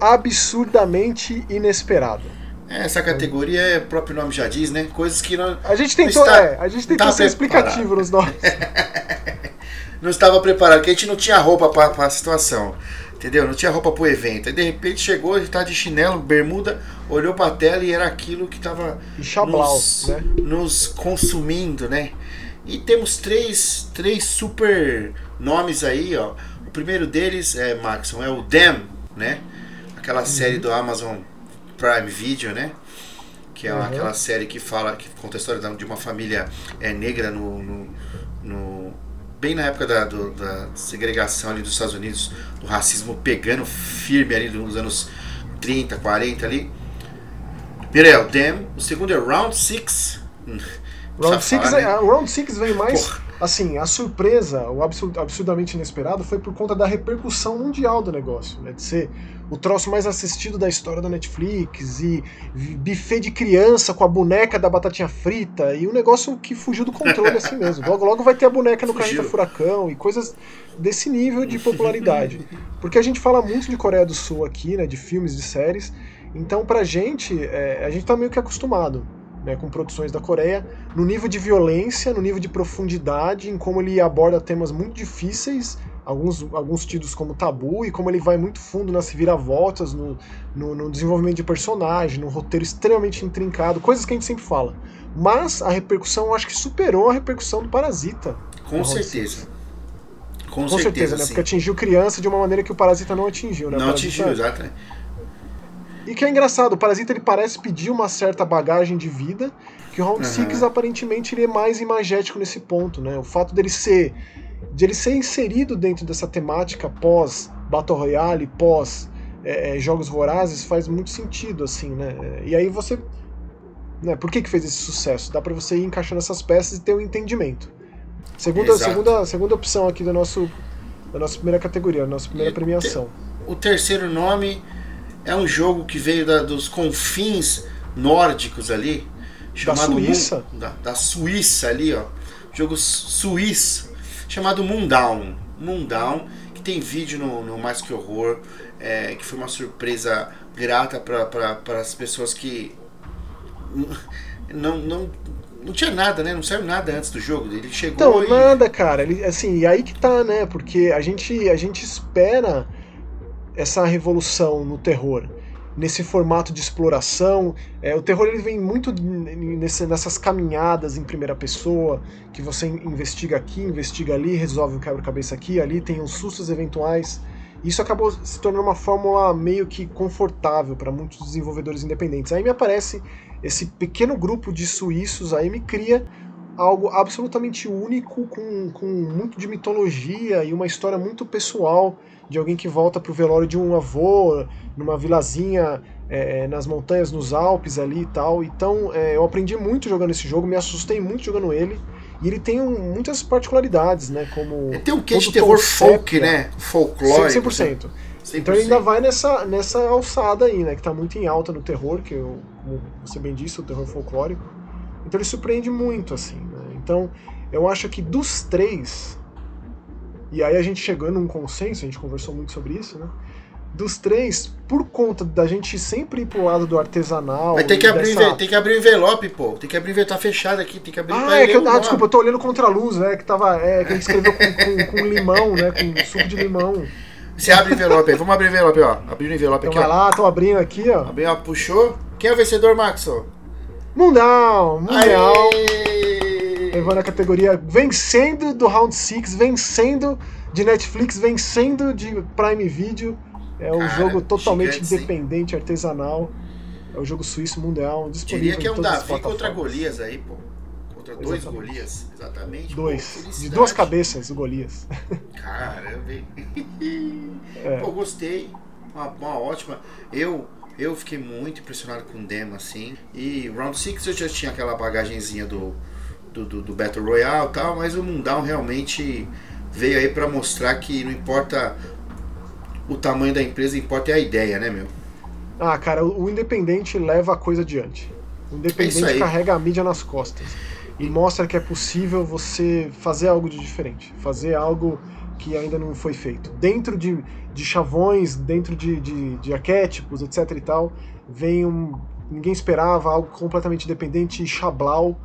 S1: Absurdamente inesperado.
S2: Essa categoria, é, o próprio nome já diz, né? Coisas que não,
S1: A gente tentou,
S2: está-
S1: é, a gente tentou
S2: tá
S1: ser explicativo nos nomes. (laughs)
S2: não estava preparado, porque a gente não tinha roupa para a situação. Entendeu? Não tinha roupa pro evento. Aí de repente chegou, gente tá de chinelo, bermuda, olhou pra tela e era aquilo que tava
S1: Chablau,
S2: nos,
S1: né?
S2: nos consumindo, né? E temos três, três super nomes aí, ó. O primeiro deles é, Maxon, é o Dem, né? Aquela série do Amazon Prime Video, né? que é uhum. aquela série que fala, que conta a história de uma família é, negra no, no, no bem na época da, do, da segregação ali dos Estados Unidos, do racismo pegando firme ali nos anos 30, 40 ali. Primeiro é o Dem, o segundo é Round 6.
S1: Round 6 né? é, Round Six vem mais. Porra. Assim, a surpresa, o absurdamente inesperado, foi por conta da repercussão mundial do negócio, né? De ser o troço mais assistido da história da Netflix e buffet de criança com a boneca da batatinha frita e um negócio que fugiu do controle assim (laughs) mesmo. Logo, logo vai ter a boneca no Carreta Furacão e coisas desse nível de popularidade. (laughs) Porque a gente fala muito de Coreia do Sul aqui, né, de filmes, de séries, então pra gente, é, a gente tá meio que acostumado. Né, com produções da Coreia, no nível de violência, no nível de profundidade, em como ele aborda temas muito difíceis alguns, alguns tidos como tabu e como ele vai muito fundo nas viravoltas, no, no, no, desenvolvimento de personagem, no roteiro extremamente intrincado, coisas que a gente sempre fala. Mas a repercussão eu acho que superou a repercussão do Parasita.
S2: Com certeza.
S1: Com, Com certeza, certeza né? Porque atingiu criança de uma maneira que o Parasita não atingiu, né?
S2: Não atingiu, exato.
S1: E que é engraçado, o Parasita ele parece pedir uma certa bagagem de vida, que o Round 6 uhum. aparentemente ele é mais imagético nesse ponto, né? O fato dele ser de ele ser inserido dentro dessa temática pós Battle Royale, pós é, é, jogos vorazes, faz muito sentido, assim, né? E aí você. Né, por que, que fez esse sucesso? Dá para você ir encaixando essas peças e ter um entendimento. Segunda, segunda, segunda opção aqui do nosso, da nossa primeira categoria, da nossa primeira premiação.
S2: O terceiro nome é um jogo que veio da, dos confins nórdicos ali.
S1: Chamado da Suíça?
S2: da, da Suíça ali, ó. Jogo suíço chamado Moondown. Moondown, que tem vídeo no, no Mais Que Horror, é, que foi uma surpresa grata para as pessoas que (laughs) não, não, não tinha nada, né? Não saiu nada antes do jogo. Ele chegou.
S1: Então, e... nada, cara. Ele, assim, e aí que tá, né? Porque a gente, a gente espera essa revolução no terror nesse formato de exploração. É, o terror ele vem muito nesse, nessas caminhadas em primeira pessoa, que você investiga aqui, investiga ali, resolve um quebra-cabeça aqui, ali, tem uns sustos eventuais. Isso acabou se tornando uma fórmula meio que confortável para muitos desenvolvedores independentes. Aí me aparece esse pequeno grupo de suíços, aí me cria algo absolutamente único, com, com muito de mitologia e uma história muito pessoal de alguém que volta para o velório de um avô numa vilazinha é, nas montanhas, nos Alpes ali e tal. Então é, eu aprendi muito jogando esse jogo, me assustei muito jogando ele. E ele tem um, muitas particularidades, né? Como. Ele
S2: tem um quê de terror folk, né? Folclórico.
S1: 100%. 100%. Então ele ainda vai nessa, nessa alçada aí, né? Que tá muito em alta no terror, que eu, como você bem disse, o terror folclórico. Então ele surpreende muito, assim. Né? Então eu acho que dos três, e aí a gente chegou num consenso, a gente conversou muito sobre isso, né? Dos três, por conta da gente sempre ir pro lado do artesanal.
S2: Mas tem que, abrir, dessa... tem que abrir o envelope, pô. Tem que abrir o envelope, tá fechado aqui, tem que abrir
S1: Ah, é que eu, ah, desculpa, eu tô olhando contra a luz, né? Que tava. É, que a gente escreveu com, com, com, limão, né? Com suco de limão.
S2: Você abre o envelope aí, vamos abrir o envelope, ó. Abrir o envelope
S1: então
S2: aqui,
S1: vai ó. lá, tô abrindo aqui, ó.
S2: Abriu, ó, puxou. Quem é o vencedor, Max?
S1: Mundial! Mundial! Levando a categoria vencendo do Round 6, vencendo de Netflix vencendo de Prime Video. É um Cara, jogo totalmente independente, sim. artesanal. É o um jogo suíço mundial disponível.
S2: Diria que é um Davi contra Golias aí, pô. Contra dois Golias, exatamente.
S1: Dois. Pô, de duas cabeças, o Golias.
S2: Caramba, hein? (laughs) É. Pô, gostei. Uma, uma ótima. Eu eu fiquei muito impressionado com o demo, assim. E Round 6 eu já tinha aquela bagagenzinha do, do, do, do Battle Royale e tal, mas o Mundown realmente veio aí para mostrar que não importa o tamanho da empresa, importa é a ideia, né, meu?
S1: Ah, cara, o independente leva a coisa adiante. O independente é carrega a mídia nas costas. E mostra que é possível você fazer algo de diferente. Fazer algo que ainda não foi feito. Dentro de, de chavões, dentro de, de, de arquétipos, etc e tal, vem um. Ninguém esperava algo completamente independente e chablau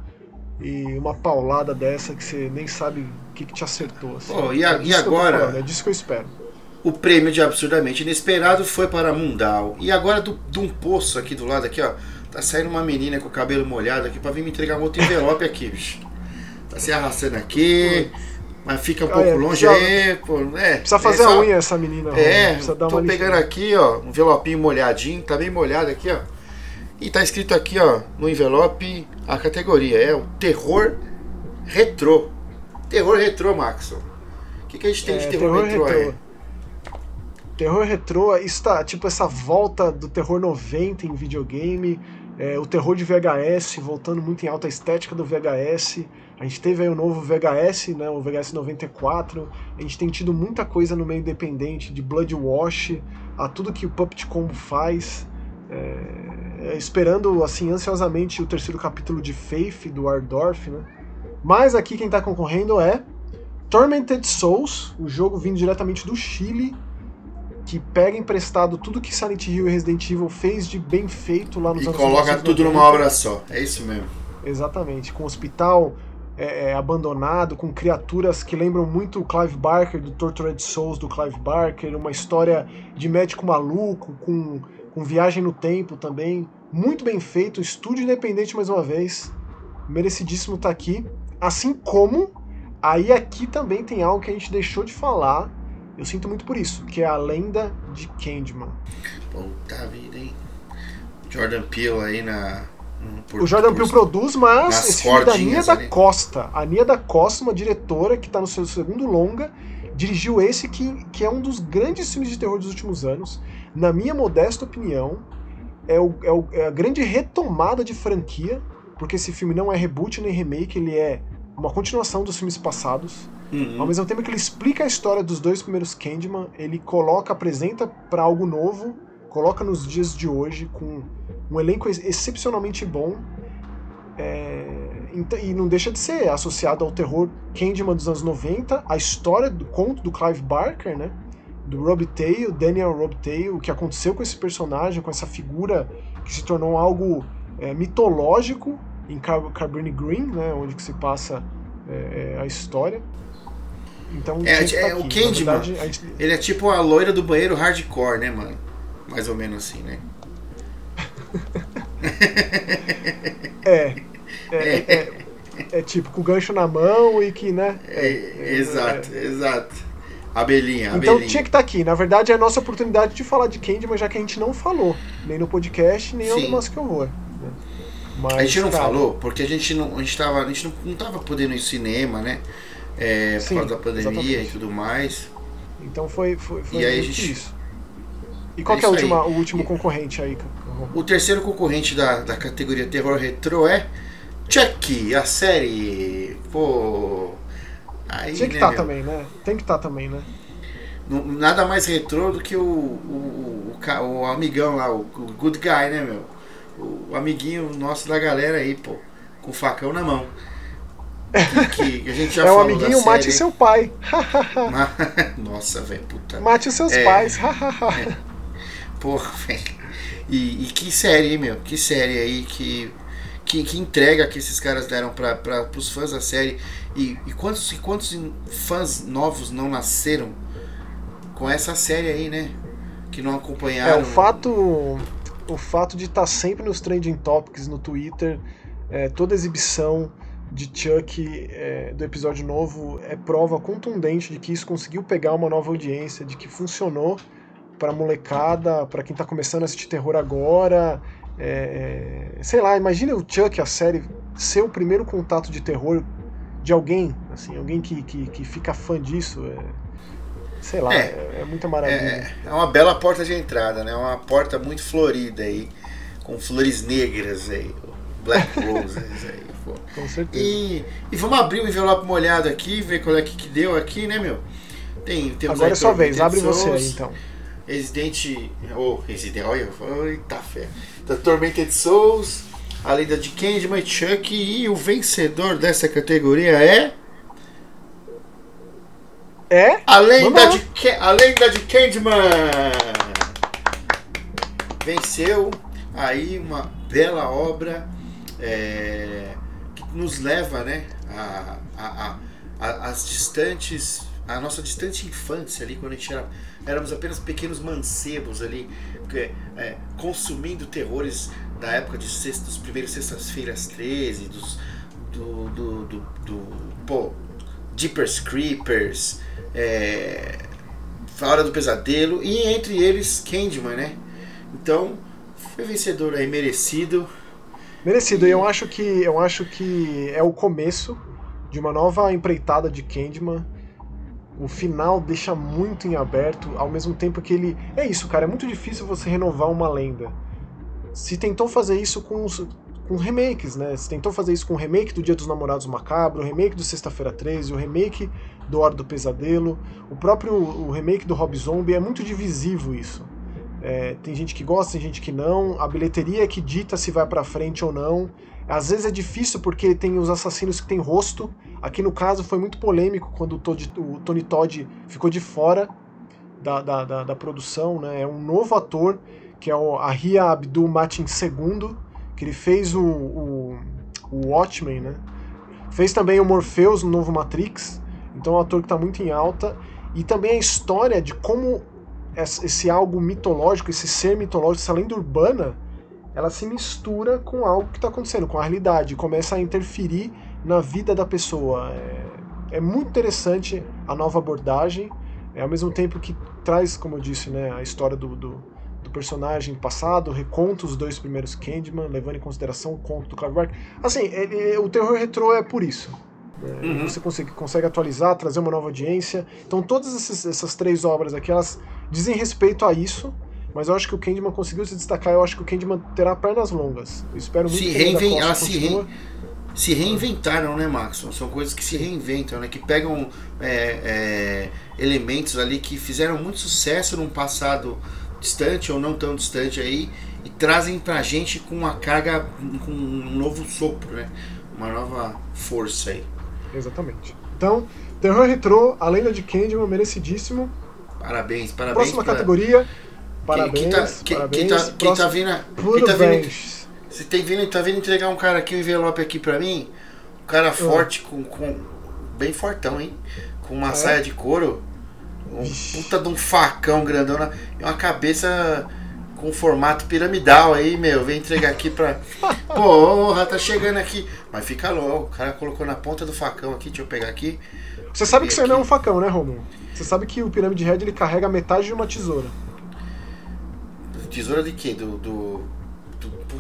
S1: e uma paulada dessa que você nem sabe o que, que te acertou. Assim.
S2: Oh, e, a, é e agora?
S1: Falando, é disso que eu espero.
S2: O prêmio de absurdamente inesperado foi para Mundal. E agora do, de um poço aqui do lado aqui, ó, tá saindo uma menina com o cabelo molhado aqui para vir me entregar um outro envelope aqui, bicho. Tá se arrastando aqui. Mas fica um ah, pouco é, longe precisa, aí, pô. É,
S1: precisa fazer é só, a unha essa menina.
S2: É, tô pegando aqui, ó, um envelopinho molhadinho, tá bem molhado aqui, ó. E tá escrito aqui, ó, no envelope, a categoria é o terror retrô. Terror retrô, Maxon. O que, que a gente tem é, de terror, terror retrô, retrô aí?
S1: Terror retrô está tipo essa volta do terror 90 em videogame, é, o terror de VHS voltando muito em alta estética do VHS. A gente teve aí o novo VHS, né, o VHS 94. A gente tem tido muita coisa no meio independente, de Blood Wash a tudo que o Puppet Combo faz. É, é, esperando assim ansiosamente o terceiro capítulo de Faith do Ardorf, né? Mas aqui quem está concorrendo é Tormented Souls, o jogo vindo diretamente do Chile, que pega emprestado tudo que Silent Hill e Resident Evil fez de bem feito lá nos
S2: e anos E coloca tudo numa obra só, é isso mesmo.
S1: Exatamente, com hospital é, é, abandonado, com criaturas que lembram muito o Clive Barker, do Tortured Souls do Clive Barker, uma história de médico maluco, com, com viagem no tempo também. Muito bem feito, estúdio independente mais uma vez. Merecidíssimo estar tá aqui. Assim como, aí aqui também tem algo que a gente deixou de falar. Eu sinto muito por isso, que é a lenda de Candyman.
S2: Puta vida, hein? Jordan Peele aí na.
S1: o Jordan Peele produz, mas esse filme é da Nia da Costa. A Nia da Costa, uma diretora que está no seu segundo longa, dirigiu esse que, que é um dos grandes filmes de terror dos últimos anos. Na minha modesta opinião, é, o, é, o, é a grande retomada de franquia, porque esse filme não é reboot nem remake, ele é uma continuação dos filmes passados. Uhum. Ao mesmo tempo que ele explica a história dos dois primeiros Candyman, ele coloca, apresenta para algo novo, coloca nos dias de hoje com um elenco excepcionalmente bom. É, e não deixa de ser associado ao terror Candyman dos anos 90, a história do conto do Clive Barker, né? Do Rob Tail, Daniel Rob Tail, o que aconteceu com esse personagem, com essa figura que se tornou algo é, mitológico em Car Cabrini Green, né, onde que se passa é, é a história. Então,
S2: é, tá é o Candyman, gente... ele é tipo a loira do banheiro hardcore, né, mano? Mais ou menos assim, né? (laughs)
S1: é, é, é, é, tipo com o gancho na mão e que, né?
S2: exato, exato. Abelhinha,
S1: Então tinha que estar tá aqui. Na verdade, é a nossa oportunidade de falar de Candyman, já que a gente não falou, nem no podcast, nem Sim. no Que Horror.
S2: Mas, a gente não cara, falou porque a gente não, a gente tava, a gente não, não tava podendo ir cinema, né? É, sim, por causa da pandemia exatamente. e tudo mais.
S1: Então foi, foi, foi e aí a gente... isso. E qual é, é última, o último concorrente aí?
S2: O terceiro concorrente da, da categoria Terror Retro é Chuck, a série. Pô.
S1: Aí, Tinha que estar né, tá também, né? Tem que estar tá também, né?
S2: Nada mais retrô do que o, o, o, o amigão lá, o, o good guy, né, meu? o amiguinho nosso da galera aí, pô, com o facão na mão.
S1: Que, que a gente (laughs) já é o amiguinho mate seu pai. (laughs) (laughs)
S2: Nossa, velho, puta.
S1: Mate os seus é, pais.
S2: é. Porra, velho. E, e, que série, hein, meu? Que série aí que, que, que entrega que esses caras deram para pros fãs da série. E, e quantos, e quantos fãs novos não nasceram com essa série aí, né? Que não acompanharam.
S1: É, o fato o fato de estar tá sempre nos trending topics no Twitter, é, toda exibição de Chuck é, do episódio novo é prova contundente de que isso conseguiu pegar uma nova audiência, de que funcionou para molecada, para quem está começando a assistir terror agora. É, sei lá, imagina o Chuck, a série, ser o primeiro contato de terror de alguém, assim, alguém que, que, que fica fã disso. É, sei lá, é, é, é muita maravilha.
S2: É, é, uma bela porta de entrada, né? Uma porta muito florida aí, com flores negras aí, black (laughs) roses aí.
S1: Pô. Com certeza.
S2: E, e vamos abrir o envelope molhado aqui, ver qual é que, que deu aqui, né, meu? Tem, temos
S1: Agora é sua vez, abre você aí então.
S2: Resident. Oh, Resident. Olha, eita fé. Da Tormented Souls, a lenda de Candyman Chuck e o vencedor dessa categoria é.
S1: É?
S2: A lenda, de, a lenda de Candyman! Venceu aí uma bela obra é, que nos leva né, a, a, a, as distantes, a nossa distante infância ali, quando a gente era, éramos apenas pequenos mancebos ali, é, consumindo terrores da época de sexta, dos primeiros sextas-feiras 13, dos, do, do, do, do pô, Jeepers Creepers, é, Hora do Pesadelo e entre eles Candyman, né? Então Foi vencedor aí, merecido.
S1: Merecido, e eu acho que eu acho que é o começo de uma nova empreitada de Candyman. O final deixa muito em aberto, ao mesmo tempo que ele. É isso, cara, é muito difícil você renovar uma lenda. Se tentou fazer isso com, com remakes, né? Se tentou fazer isso com o remake do Dia dos Namorados Macabro, o remake do Sexta-feira 13, o remake do Hora do Pesadelo, o próprio o remake do Rob Zombie, é muito divisivo isso. É, tem gente que gosta, tem gente que não. A bilheteria é que dita se vai para frente ou não. Às vezes é difícil porque tem os assassinos que têm rosto. Aqui no caso foi muito polêmico quando o, Todd, o Tony Todd ficou de fora da, da, da, da, produção. Né? É um novo ator, que é o Ahia Abdul Matin II, que ele fez o, o, o Watchmen, né? Fez também o Morpheus no novo Matrix. Então é um ator que está muito em alta. E também a história de como esse algo mitológico, esse ser mitológico, essa lenda urbana, ela se mistura com algo que está acontecendo, com a realidade, começa a interferir na vida da pessoa. É, é, muito interessante a nova abordagem, é, ao mesmo tempo que traz, como eu disse, né, a história do, do personagem passado, reconta os dois primeiros Candyman, levando em consideração o conto do Clive Barker. Assim, ele, o terror retrô é por isso. É, uhum. Você consegue, consegue atualizar, trazer uma nova audiência. Então todas essas, essas três obras aqui, elas dizem respeito a isso, mas eu acho que o Candyman conseguiu se destacar. Eu acho que o Candyman terá pernas longas. Eu espero muito
S2: se
S1: que
S2: reinven elas se, re... se reinventaram, né, Max? São coisas que se reinventam, né? Que pegam é, é, elementos ali que fizeram muito sucesso num passado distante ou não tão distante aí e trazem pra gente com uma carga, com um novo sopro, né? Uma nova força aí.
S1: Exatamente. Então, Terror Retrô, a lenda de Candyman, merecidíssimo.
S2: Parabéns, parabéns.
S1: Próxima pra... categoria. Parabéns. Quem, tá,
S2: quem,
S1: parabéns.
S2: Quem tá, quem tá vindo. Quem tá vindo. Você tem vindo, tá vindo entregar um cara aqui, um envelope aqui pra mim. Um cara ah. forte, com, com. Bem fortão, hein? Com uma é. saia de couro. Um puta de um facão grandão e uma cabeça com formato piramidal aí, meu. Vem entregar aqui pra. (laughs) Porra, tá chegando aqui. Mas fica louco. O cara colocou na ponta do facão aqui, deixa eu pegar aqui.
S1: Você sabe que isso não é um facão, né, Romulo? Você sabe que o Pirâmide Red ele carrega metade de uma tesoura.
S2: Tesoura de quê? Do, do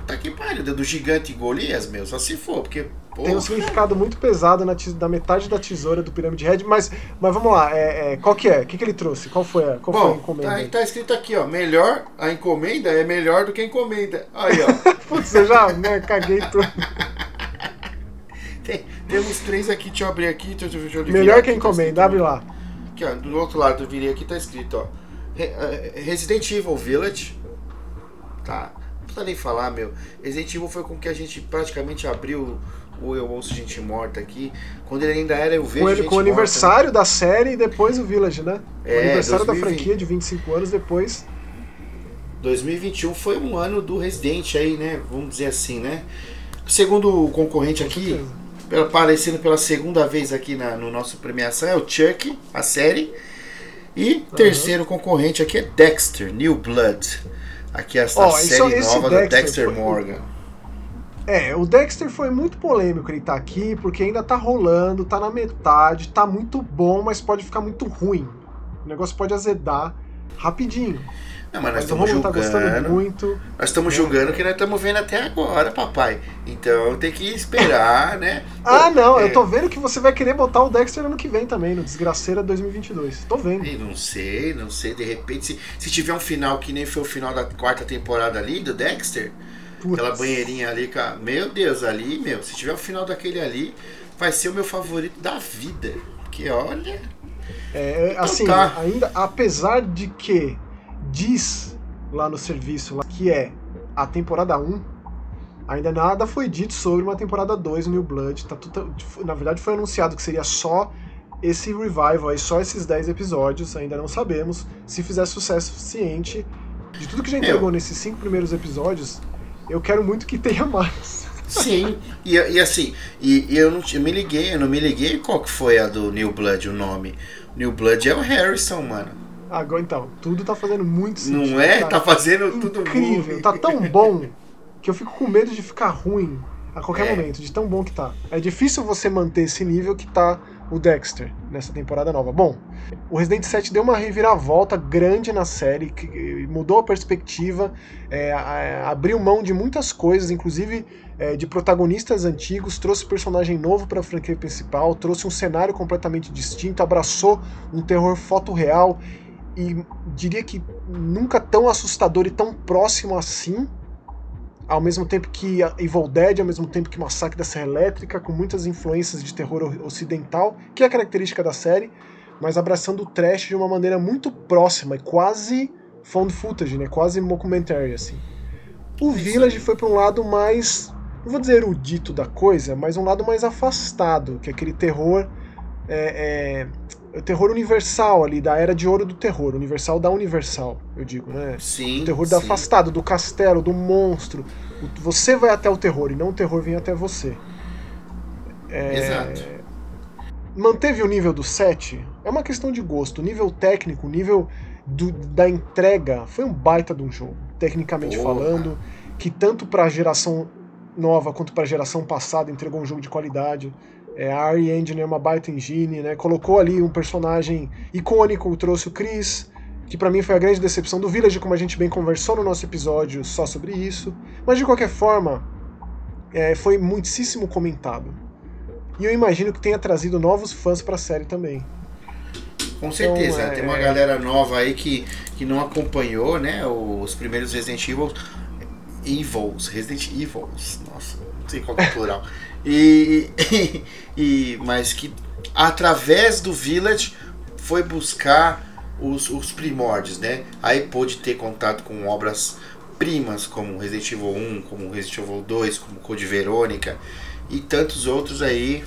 S2: puta que pariu, do gigante Golias, meu. Só se for, porque.
S1: Porra. Tem um significado muito pesado na da metade da tesoura do Pirâmide Red, mas, mas vamos lá, é, é, qual que é? O que, que ele trouxe? Qual foi a, qual
S2: Bom,
S1: foi a encomenda?
S2: Tá, tá, escrito aqui, ó. Melhor, a encomenda é melhor do que a encomenda. Aí, ó. (laughs)
S1: Putz, eu já né, caguei tudo. (laughs)
S2: Tem, temos três aqui, deixa eu abrir aqui. Deixa eu,
S1: melhor que a tá encomenda, tá abre lá.
S2: Aqui, ó, do outro lado eu virei aqui, tá escrito, ó. Eh, Resident Evil Village. Tá. Não precisa nem falar, meu. Resident Evil foi com que a gente praticamente abriu o Eu Ouço Gente Morta aqui. Quando ele ainda era Eu Vejo
S1: com,
S2: Gente
S1: Com o aniversário da série e depois o Village, né?
S2: É,
S1: o aniversário
S2: 2020.
S1: da franquia de 25 anos depois.
S2: 2021 foi um ano do Resident aí, né? Vamos dizer assim, né? Segundo o concorrente aqui, aparecendo pela segunda vez aqui na, no nosso premiação é o Chuck, a série. E uhum. terceiro concorrente aqui é Dexter, New Blood. Aqui é essa série nova do Dexter foi... Morgan.
S1: É, o Dexter foi muito polêmico ele tá aqui, porque ainda tá rolando, tá na metade, tá muito bom, mas pode ficar muito ruim. O negócio pode azedar rapidinho.
S2: Não, mas nós estamos julgando. Tá gostando muito. Nós estamos é. julgando que nós estamos vendo até agora, papai. Então tem que esperar, né?
S1: ah, não, é... eu tô vendo que você vai querer botar o Dexter ano que vem também, no Desgraceira 2022. Tô vendo.
S2: E não sei, não sei, de repente, se, se tiver um final que nem foi o final da quarta temporada ali do Dexter, Putz. aquela banheirinha ali, cara, meu Deus, ali, meu, se tiver o final daquele ali, vai ser o meu favorito da vida. Que olha.
S1: É, então assim, tá. ainda, apesar de que diz lá no serviço lá, que é a temporada 1, ainda nada foi dito sobre uma temporada 2 New Blood. Tá tudo, na verdade foi anunciado que seria só esse revival aí, só esses 10 episódios, ainda não sabemos. Se fizer sucesso suficiente, de tudo que já entregou nesses cinco primeiros episódios, eu quero muito que tenha mais.
S2: Sim, e, e assim, e, e eu não eu me liguei, eu não me liguei qual que foi a do New Blood, o nome. New Blood é o Harrison, mano.
S1: Agora então, tudo tá fazendo muito sentido.
S2: Não é? Tá, tá fazendo incrível, tudo
S1: incrível. Tá tão (laughs) bom que eu fico com medo de ficar ruim a qualquer é. momento, de tão bom que tá. É difícil você manter esse nível que tá o Dexter nessa temporada nova. Bom, o Resident 7 deu uma reviravolta grande na série, que mudou a perspectiva, é, abriu mão de muitas coisas, inclusive é, de protagonistas antigos, trouxe personagem novo para a franquia principal, trouxe um cenário completamente distinto, abraçou um terror fotorreal e diria que nunca tão assustador e tão próximo assim ao mesmo tempo que Evil Dead, ao mesmo tempo que Massacre da Serra Elétrica, com muitas influências de terror ocidental, que é a característica da série, mas abraçando o trash de uma maneira muito próxima e quase found footage, né? Quase mockumentary, assim. O Village foi para um lado mais, não vou dizer erudito da coisa, mas um lado mais afastado, que é aquele terror é, é, o terror universal ali, da era de ouro do terror, universal da universal, eu digo, né?
S2: Sim.
S1: O terror
S2: sim.
S1: do afastado, do castelo, do monstro. Você vai até o terror e não o terror vem até você.
S2: É... Exato.
S1: Manteve o nível do 7? É uma questão de gosto. Nível técnico, o nível do, da entrega, foi um baita de um jogo, tecnicamente Porra. falando, que tanto para a geração nova quanto para a geração passada entregou um jogo de qualidade. É, a RE Engine é uma baita engine, né? Colocou ali um personagem icônico, trouxe o Chris, que para mim foi a grande decepção do Village, como a gente bem conversou no nosso episódio só sobre isso. Mas de qualquer forma, é, foi muitíssimo comentado. E eu imagino que tenha trazido novos fãs para a série também.
S2: Com certeza, então, é... tem uma galera nova aí que, que não acompanhou, né, os primeiros Resident Evil. Evils, Resident Evils, nossa, não sei qual é o plural. (laughs) E, (laughs) e, mas que através do Village foi buscar os, os primórdios, né? Aí pôde ter contato com obras primas como Resident Evil 1, como Resident Evil 2, como Code Verônica e tantos outros aí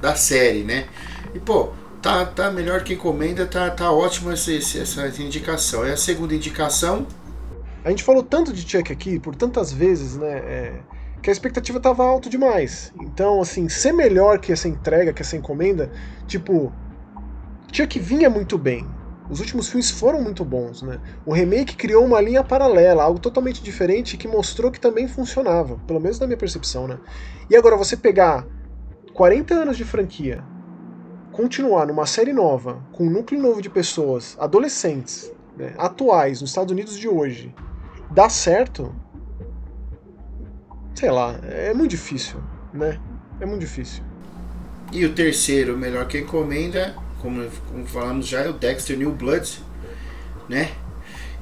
S2: da série, né? E pô, tá, tá melhor que encomenda, tá, tá ótima essa, essa indicação. É a segunda indicação.
S1: A gente falou tanto de Chuck aqui por tantas vezes, né? É que a expectativa estava alto demais. Então, assim, ser melhor que essa entrega, que essa encomenda, tipo, tinha que vinha muito bem. Os últimos filmes foram muito bons, né? O remake criou uma linha paralela, algo totalmente diferente que mostrou que também funcionava, pelo menos na minha percepção, né? E agora você pegar 40 anos de franquia, continuar numa série nova, com um núcleo novo de pessoas, adolescentes, né, atuais, nos Estados Unidos de hoje, dá certo, sei lá, é muito difícil, né? É muito difícil.
S2: E o terceiro, melhor que encomenda, como, como falamos já, é o Dexter New Blood, né?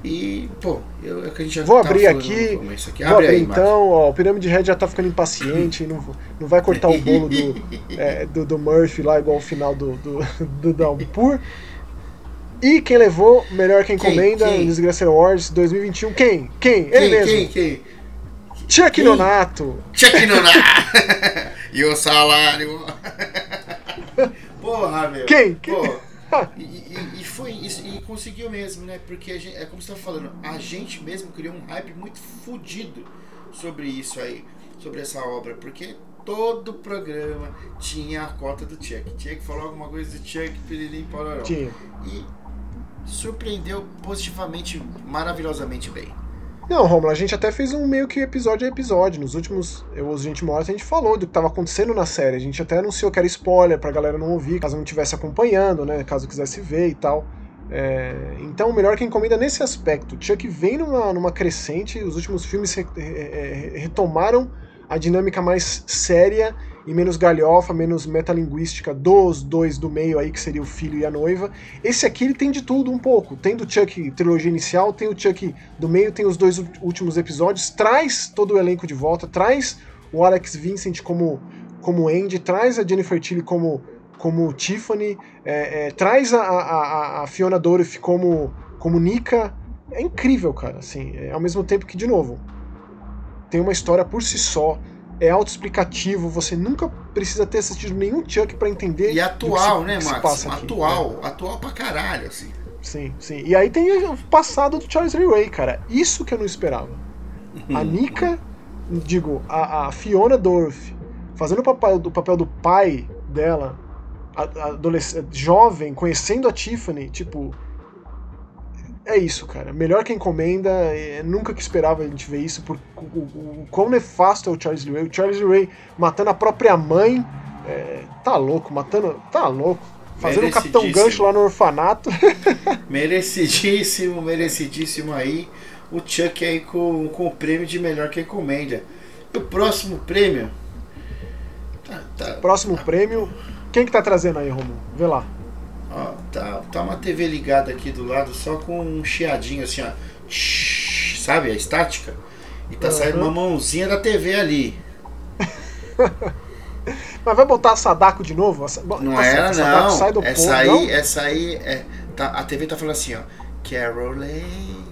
S2: E, pô, eu, é que a gente já
S1: Vou abrir aqui. aqui. Vou abrir aí, então, ó, o Pirâmide Red já tá ficando impaciente, não, não vai cortar o bolo do, (laughs) é, do, do, Murphy lá, igual o final do, do, do Downpour. E quem levou melhor que encomenda quem, quem? Desgraça Awards 2021? Quem? Quem? Ele
S2: quem,
S1: mesmo.
S2: Quem? Quem?
S1: Chuck Nonato.
S2: Chuck Nonato. (laughs) e o salário. (laughs) Porra, meu.
S1: Quem?
S2: Porra. E, e, e, foi isso, e conseguiu mesmo, né? Porque gente, é como você tá falando, a gente mesmo criou um hype muito fodido sobre isso aí, sobre essa obra, porque todo programa tinha a cota do Chuck. Tinha que falar alguma coisa do Chuck, Piririm, Pororó.
S1: Tinha.
S2: E surpreendeu positivamente, maravilhosamente bem.
S1: Não, Romulo, a gente até fez um meio que episódio a episódio. Nos últimos Eu, Os Gente Morta, a gente falou do que estava acontecendo na série. A gente até anunciou que era spoiler pra galera não ouvir, caso não estivesse acompanhando, né? Caso quisesse ver e tal. É... Então, melhor que encomenda nesse aspecto. Chuck vem numa, numa crescente, os últimos filmes re, re, retomaram a dinâmica mais séria e menos galhofa, menos metalinguística dos dois do meio aí, que seria o filho e a noiva. Esse aqui ele tem de tudo um pouco. Tem do Chuck trilogia inicial, tem o Chuck do meio, tem os dois últimos episódios, traz todo o elenco de volta, traz o Alex Vincent como, como Andy, traz a Jennifer Tilly como, como Tiffany, é, é, traz a, a, a Fiona Dorff como, como Nika. É incrível, cara, assim, é, ao mesmo tempo que, de novo, tem uma história por si só, é autoexplicativo, você nunca precisa ter assistido nenhum Chuck para entender.
S2: E atual, se, né, Max? Atual, é. atual pra caralho, assim.
S1: Sim, sim. E aí tem o passado do Charles Lee Ray, cara. Isso que eu não esperava. A Nika, digo, a, a Fiona Dorff, fazendo o papel, o papel do pai dela, adolescente, jovem, conhecendo a Tiffany, tipo, é isso, cara. Melhor que encomenda. É, nunca que esperava a gente ver isso. Por o, o, o quão nefasto é o Charles Lee Ray. O Charles Lee Ray matando a própria mãe É, tá louco, matando. Tá louco. Fazendo um Capitão Gancho lá no orfanato. (laughs)
S2: merecidíssimo, merecidíssimo aí. O Chuck aí com, com o prêmio de melhor que encomenda. O próximo prêmio.
S1: Tá, tá, próximo tá. prêmio. Quem que tá trazendo aí, Romulo? Vê lá.
S2: Ó, tá, tá uma TV ligada aqui do lado, só com um chiadinho assim, ó. Sabe, a estática? E tá uhum. saindo uma mãozinha da TV ali. (laughs)
S1: Mas vai botar a Sadako de novo?
S2: Não era, não. Sai do essa aí, não? essa aí, é, tá, a TV tá falando assim, ó. Caroline,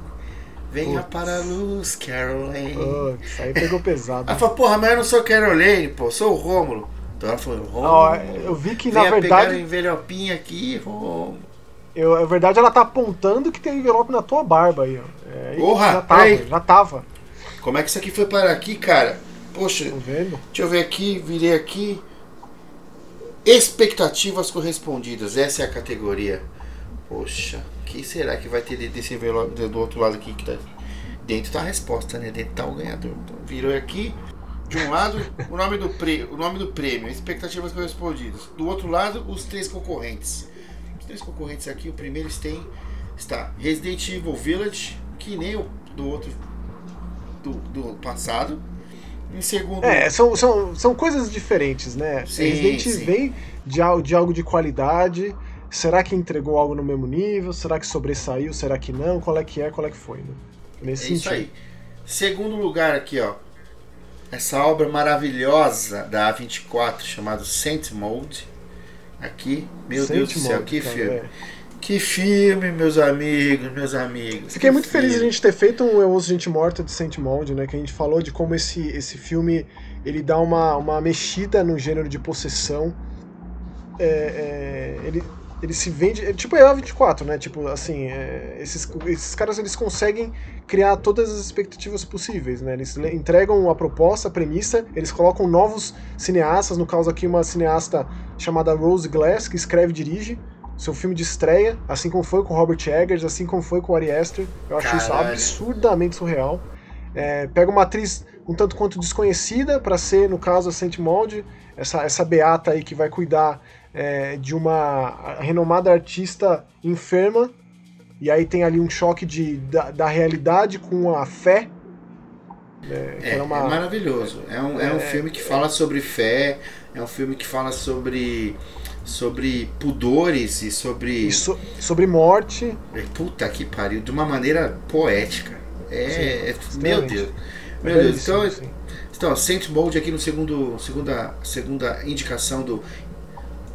S2: venha Putz. para a luz, Caroline.
S1: Putz, aí pegou pesado.
S2: Ela falou, porra, mas eu não sou Caroline, pô, sou o Rômulo. Ela falou, Rômulo.
S1: eu vi que na verdade.
S2: Aqui.
S1: Eu, na verdade, ela tá apontando que tem envelope na tua barba aí, ó. É,
S2: Porra,
S1: já tava, aí. já tava.
S2: Como é que isso aqui foi para aqui, cara? Poxa, deixa eu ver aqui, virei aqui. Expectativas correspondidas, essa é a categoria. Poxa, o que será que vai ter desse envelope do outro lado aqui? Que tá, dentro tá a resposta, né? Dentro tá o ganhador. Então, virou aqui, de um lado, o nome do, pre, o nome do prêmio, expectativas correspondidas. Do outro lado, os três concorrentes. Os três concorrentes aqui, o primeiro tem, está Resident Evil Village, que nem o do outro do, do passado. Em segundo.
S1: É, são, são, são coisas diferentes, né? Sim, Resident sim. vem de, de algo de qualidade. Será que entregou algo no mesmo nível? Será que sobressaiu? Será que não? Qual é que é? Qual é que foi? Né?
S2: Nesse é sentido. isso aí. Segundo lugar aqui, ó. Essa obra maravilhosa da A24 chamada Saint Mode. Aqui, meu Saint Deus do céu, que filme. É. Que filme, meus amigos, meus amigos.
S1: Fiquei muito filme. feliz de a gente ter feito um Eu Ouço Gente Morta de Saint Mold, né? Que a gente falou de como esse, esse filme ele dá uma, uma mexida no gênero de possessão. É, é, ele, ele se vende. É, tipo, é a 24, né? Tipo, assim, é, esses, esses caras eles conseguem criar todas as expectativas possíveis, né? Eles entregam a proposta, a premissa, eles colocam novos cineastas, no caso aqui, uma cineasta chamada Rose Glass, que escreve e dirige seu filme de estreia, assim como foi com Robert Eggers, assim como foi com Ari Aster. Eu acho Caralho. isso absurdamente surreal. É, pega uma atriz um tanto quanto desconhecida para ser, no caso, a Saint Maud, essa, essa beata aí que vai cuidar é, de uma renomada artista enferma. E aí tem ali um choque de, da, da realidade com a fé.
S2: É, é, uma... é maravilhoso. É um, é um é, filme que fala sobre fé, é um filme que fala sobre sobre pudores e sobre.
S1: E so, sobre morte.
S2: É, puta que pariu, de uma maneira poética. É. Sim, meu Deus. Meu Deus. Então, sim. então Saint Mold aqui no segundo segunda, segunda indicação do,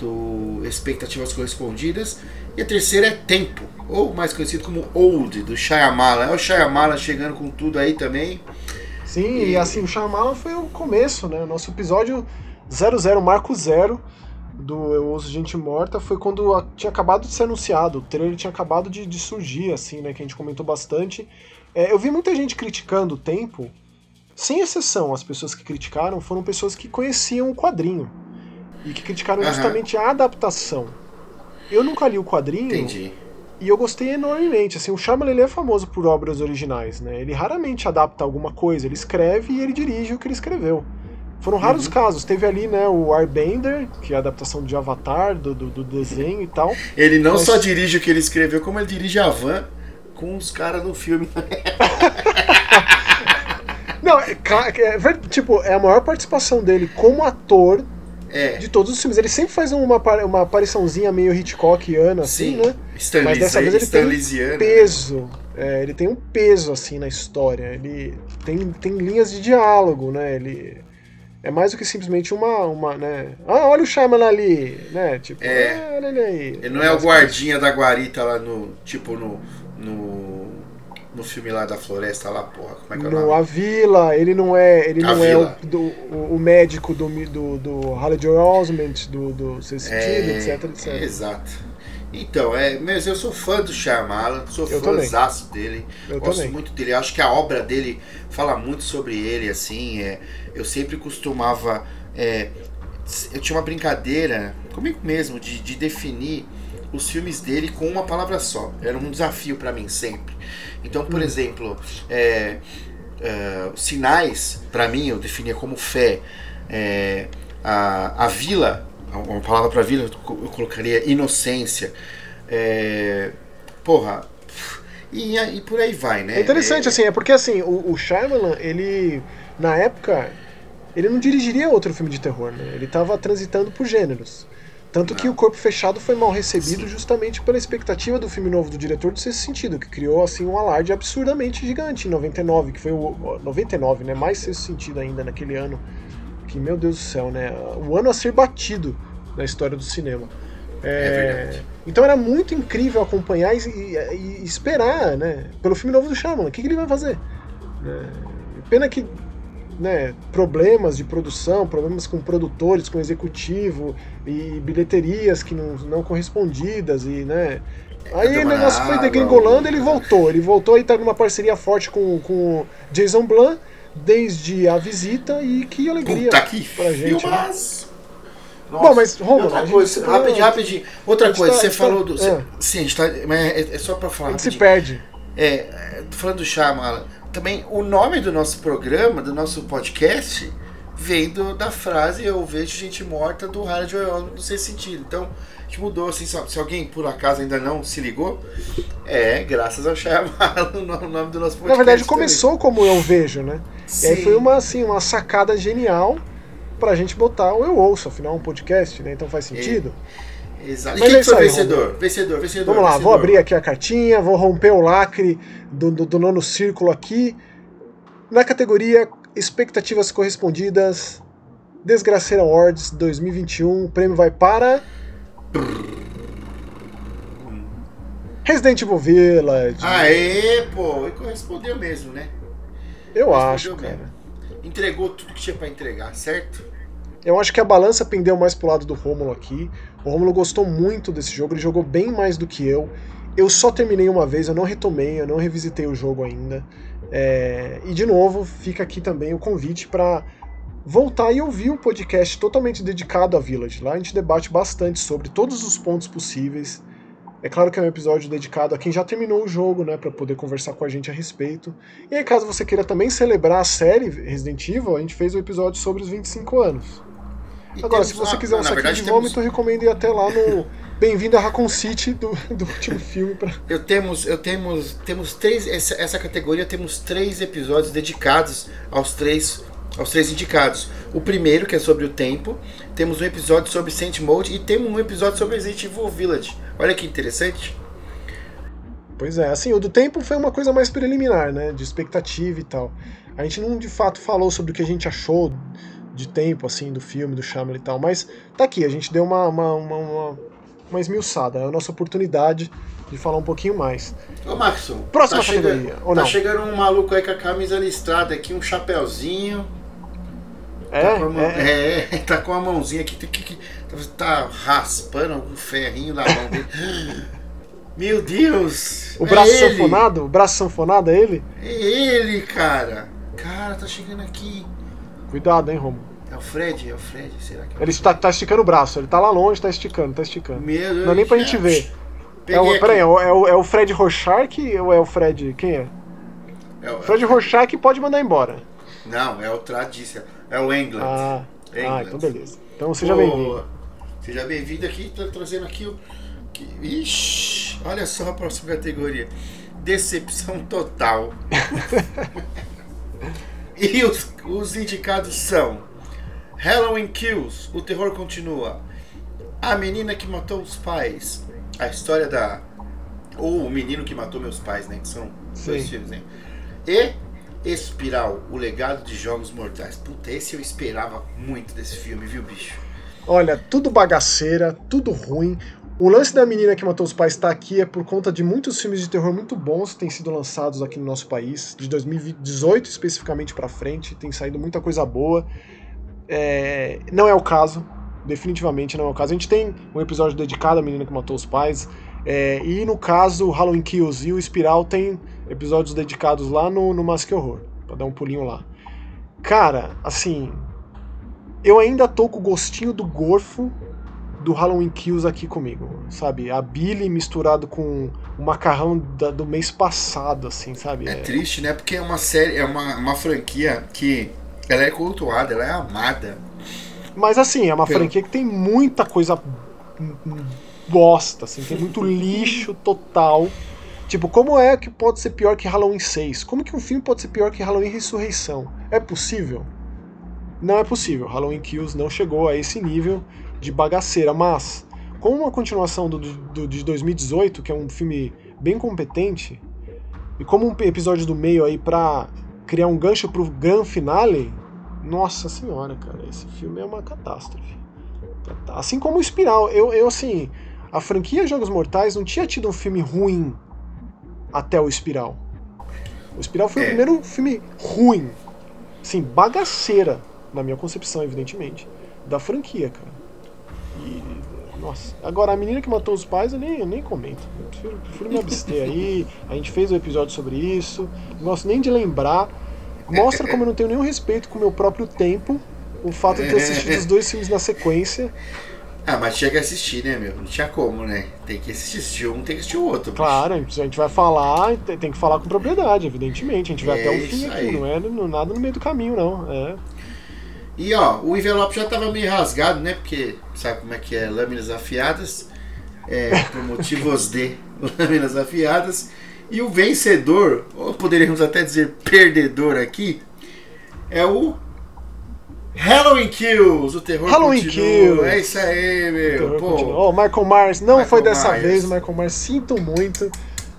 S2: do Expectativas Correspondidas. E a terceira é Tempo, ou mais conhecido como Old, do Shyamala. É o Shyamala chegando com tudo aí também.
S1: Sim, e, e assim, o Shyamala foi o começo, né? O nosso episódio 00, Marco Zero do Eu Ouço Gente Morta foi quando tinha acabado de ser anunciado, o trailer tinha acabado de, de surgir, assim, né, que a gente comentou bastante. É, eu vi muita gente criticando o tempo, sem exceção, as pessoas que criticaram foram pessoas que conheciam o quadrinho e que criticaram uhum. justamente a adaptação. Eu nunca li o quadrinho.
S2: Entendi.
S1: E eu gostei enormemente. Assim, o Shyamalan é famoso por obras originais, né? Ele raramente adapta alguma coisa, ele escreve e ele dirige o que ele escreveu. Foram raros uhum. casos. Teve ali, né, o Airbender, que é a adaptação de Avatar, do, do, do desenho e tal.
S2: Ele não mas... só dirige o que ele escreveu, como ele dirige a van com os caras do filme. (laughs)
S1: não, é, é, é, tipo, é a maior participação dele como ator
S2: é.
S1: de todos os filmes. Ele sempre faz uma, uma apariçãozinha meio Hitchcockiana, assim, Sim. né?
S2: Stanley, Mas dessa vez ele tem
S1: um peso. É, ele tem um peso, assim, na história. Ele tem, tem linhas de diálogo, né? Ele é mais do que simplesmente uma, uma né? Ah, olha o Shyamalan ali, né? Tipo,
S2: é,
S1: ah, olha ele aí.
S2: Ele não é o guardinha da guarita lá no, tipo, no, no, no filme lá da floresta lá, porra, como é que é o
S1: nome? A Vila, ele não é, ele a não é o, do, o, o, médico do, do, do Joel Osment, do, do Sexto Sentido, é, etc, etc.
S2: Exato. Então, é, mas eu sou fã do Shyamalan, sou fãzaço dele,
S1: eu
S2: gosto
S1: também.
S2: muito dele, acho que a obra dele fala muito sobre ele, assim, é, eu sempre costumava, é, eu tinha uma brincadeira comigo mesmo de, de definir os filmes dele com uma palavra só, era um desafio para mim sempre. Então, por hum. exemplo, é, é, sinais, para mim, eu definia como fé, é, a, a Vila uma palavra para vida, eu colocaria inocência. É, porra. E, e por aí vai, né?
S1: É interessante, é, assim, é porque assim, o, o Shyamalan, ele. Na época, ele não dirigiria outro filme de terror, né? Ele estava transitando por gêneros. Tanto não. que o Corpo Fechado foi mal recebido Sim. justamente pela expectativa do filme novo do diretor de ser esse sentido, que criou assim um alarde absurdamente gigante em 99, que foi o 99, né, mais sexto sentido ainda naquele ano. Que meu Deus do céu, né? O ano a ser batido na história do cinema.
S2: É, é
S1: então era muito incrível acompanhar e, e, e, esperar, né, pelo filme novo do Shyamalan. O que, que ele vai fazer? É, pena que né, problemas de produção, problemas com produtores, com executivo e bilheterias que não, não correspondidas e, né, Aí o negócio foi degringolando, ele voltou. Ele voltou e tá numa parceria forte com, com Jason Blum desde a visita e que alegria
S2: Puta que
S1: pra gente.
S2: Né?
S1: Bom, mas Romulo,
S2: outra coisa, tá- rapidinho, rapidinho. Outra coisa, tá, você falou do. É. Sim, a gente tá. É, é só pra falar. A
S1: gente se perde.
S2: É, tô falando do Shyamalan também o nome do nosso programa, do nosso podcast, vem do, da frase Eu vejo gente morta do Harold Osborne no sexto sentido. Então, a gente mudou, assim, se alguém por acaso ainda não se ligou, é graças ao Shyamalan (laughs) o nome do nosso podcast.
S1: Na verdade, começou como Eu Vejo, né? Sim. E aí foi uma, assim, uma sacada genial pra gente botar o Eu Ouço, afinal é um podcast, né? Então faz sentido.
S2: É. Exato. Mas e quem é foi aí, vencedor? vencedor? Vencedor,
S1: Vamos lá,
S2: vencedor.
S1: vou abrir aqui a cartinha, vou romper o lacre do, do, do nono círculo aqui. Na categoria Expectativas Correspondidas, Desgraceira Awards 2021, o prêmio vai para. Resident Evil Village.
S2: Aê, pô, e correspondeu mesmo, né?
S1: Eu acho, cara.
S2: Mesmo. Entregou tudo que tinha para entregar, certo?
S1: Eu acho que a balança pendeu mais pro lado do Rômulo aqui. O Rômulo gostou muito desse jogo, ele jogou bem mais do que eu. Eu só terminei uma vez, eu não retomei, eu não revisitei o jogo ainda. É... E de novo, fica aqui também o convite para voltar e ouvir um podcast totalmente dedicado a Village. Lá a gente debate bastante sobre todos os pontos possíveis. É claro que é um episódio dedicado a quem já terminou o jogo, né, para poder conversar com a gente a respeito. E aí, caso você queira também celebrar a série Resident Evil, a gente fez um episódio sobre os 25 anos. E Agora, se você quiser um saquinho de vômito, temos... eu recomendo ir até lá no Bem-vindo a Raccoon City do, do último filme. Pra...
S2: Eu temos, eu temos, temos três, essa, essa categoria temos três episódios dedicados aos três, aos três indicados. O primeiro, que é sobre o tempo, temos um episódio sobre Saint Mode e temos um episódio sobre Resident Evil Village. Olha que interessante.
S1: Pois é, assim, o do tempo foi uma coisa mais preliminar, né, de expectativa e tal. A gente não de fato falou sobre o que a gente achou de tempo, assim, do filme, do Shyamalan e tal, mas tá aqui, a gente deu uma, uma, uma, uma, uma esmiuçada, é a nossa oportunidade de falar um pouquinho mais.
S2: Ô, Maxon,
S1: próxima tá categoria,
S2: chegando,
S1: ou
S2: tá
S1: não?
S2: chegando um maluco aí com a camisa listrada aqui, um chapéuzinho.
S1: É,
S2: tá mão,
S1: é,
S2: é, (laughs) tá com a mãozinha aqui, tá raspando algum ferrinho na mão dele. (laughs) Meu Deus!
S1: O braço é sanfonado? O braço sanfonado é ele?
S2: É ele, cara! Cara, tá chegando aqui.
S1: Cuidado, hein, Romo.
S2: É o Fred? É o Fred? Será que é
S1: Ele está, tá esticando o braço, ele tá lá longe, tá esticando, tá esticando.
S2: Meu Deus
S1: Não é nem pra gente ver. É o, peraí, é o, é o Fred Rorschach ou é o Fred. Quem é?
S2: é o,
S1: Fred é o... Rorschach pode mandar embora.
S2: Não, é o Tradicia. É o England.
S1: Ah, ah então beleza. Então seja bem-vindo.
S2: Seja bem-vindo aqui, tô trazendo aqui o. Ixi, olha só a próxima categoria. Decepção total. (laughs) (laughs) E os, os indicados são Halloween Kills, O Terror Continua, A Menina que Matou os Pais, a história da. Ou O Menino que Matou Meus Pais, né? Que são Sim. dois filmes, né? E Espiral, O Legado de Jogos Mortais. Puta, esse eu esperava muito desse filme, viu, bicho?
S1: Olha, tudo bagaceira, tudo ruim. O lance da menina que matou os pais está aqui é por conta de muitos filmes de terror muito bons que têm sido lançados aqui no nosso país, de 2018 especificamente para frente, tem saído muita coisa boa. É, não é o caso, definitivamente não é o caso. A gente tem um episódio dedicado à menina que matou os pais, é, e no caso, o Halloween Kills e o Espiral tem episódios dedicados lá no, no Mask Horror, pra dar um pulinho lá. Cara, assim, eu ainda tô com o gostinho do gorfo do Halloween Kills aqui comigo, sabe? A Billy misturado com o macarrão da, do mês passado, assim, sabe?
S2: É, é, triste, né? Porque é uma série, é uma, uma franquia que ela é cultuada, ela é amada.
S1: Mas assim, é uma
S2: Pelo-
S1: franquia que tem muita coisa bosta, assim, tem muito (laughs) lixo total. Tipo, como é que pode ser pior que Halloween 6? Como que um filme pode ser pior que Halloween Ressurreição? É possível? Não é possível. Halloween Kills não chegou a esse nível de bagaceira, mas como uma continuação do, do de 2018, que é um filme bem competente, e como um episódio do meio aí pra criar um gancho pro gran finale, nossa senhora, cara, esse filme é uma catástrofe. Assim como o Espiral, eu, eu assim, a franquia Jogos Mortais não tinha tido um filme ruim até o Espiral. O Espiral foi
S2: É.
S1: o primeiro filme ruim, assim, bagaceira, na minha concepção, evidentemente, da franquia, cara. E, nossa, agora a menina que matou os pais eu nem, eu nem comento. Eu prefiro, prefiro me abster aí. A gente fez um episódio sobre isso. Não gosto nem de lembrar. Mostra como eu não tenho nenhum respeito com o meu próprio tempo. O fato de ter assistido os dois filmes na sequência.
S2: Ah, mas tinha que assistir, né, meu? Não tinha como, né? Tem que assistir um, tem que assistir o outro. bicho.
S1: Claro, a gente vai falar, tem que falar com propriedade, evidentemente. A gente vai
S2: É
S1: até o
S2: isso
S1: fim aqui, não é nada no meio do caminho, não. É.
S2: E ó, o envelope já tava meio rasgado, né? Porque sabe como é que é? Lâminas afiadas. É, por motivos de lâminas afiadas. E o vencedor, ou poderíamos até dizer perdedor aqui, é o Halloween Kills, o terror
S1: Halloween
S2: continua.
S1: Kills.
S2: É isso aí, meu. Pô,
S1: Continua. Oh, Michael Myers, não
S2: Michael
S1: foi dessa
S2: Myers.
S1: vez, Michael Myers, sinto muito.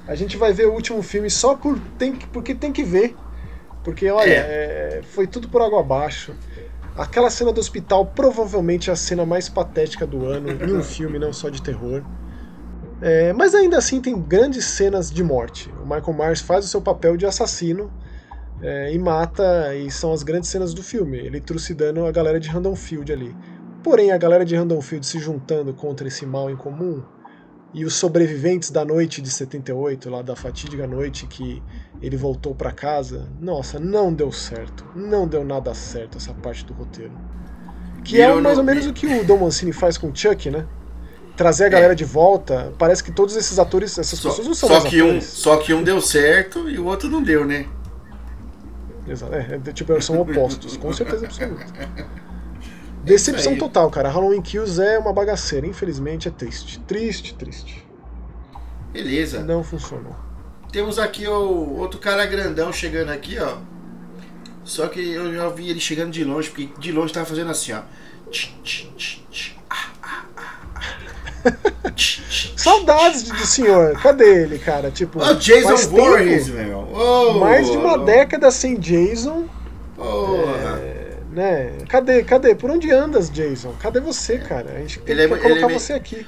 S1: A gente vai ver o último filme só por tem, que- porque tem que ver. Porque, olha, é, foi tudo por água abaixo. Aquela cena do hospital provavelmente é a cena mais patética do ano em um (laughs) filme, não só de terror. É, mas ainda assim tem grandes cenas de morte. O Michael Myers faz o seu papel de assassino é, e mata, e são as grandes cenas do filme. Ele trucidando a galera de Randonfield ali. Porém, a galera de Randonfield se juntando contra esse mal em comum e os sobreviventes da noite de 78, lá da fatídica noite que ele voltou pra casa, nossa, não deu certo. Não deu nada certo essa parte do roteiro. Que é mais ou
S2: no-
S1: menos o que o Dom Mancini faz com o Chuck, né? Trazer a galera de volta. Parece que todos esses atores, essas
S2: só,
S1: pessoas não são
S2: só que um, só que um deu certo e o outro não deu, né?
S1: Exato, é, é, tipo, são opostos, com certeza absoluta. Decepção
S2: aí.
S1: total, cara. Halloween Kills é uma bagaceira. Infelizmente é triste. Triste, triste.
S2: Beleza.
S1: Não funcionou.
S2: Temos aqui o outro cara grandão chegando aqui, ó. Só que eu já vi ele chegando de longe, porque de longe tava fazendo assim, ó.
S1: Saudades do senhor. Cadê ele, cara? Tipo,
S2: Ô, Jason Voorhees, meu. Ô,
S1: mais de uma
S2: ô,
S1: década sem Jason,
S2: Porra.
S1: Né? Cadê, cadê? Por onde andas, Jason? Cadê você, cara? A gente
S2: Ele é-
S1: que
S2: ele
S1: colocar
S2: é meio-
S1: você aqui.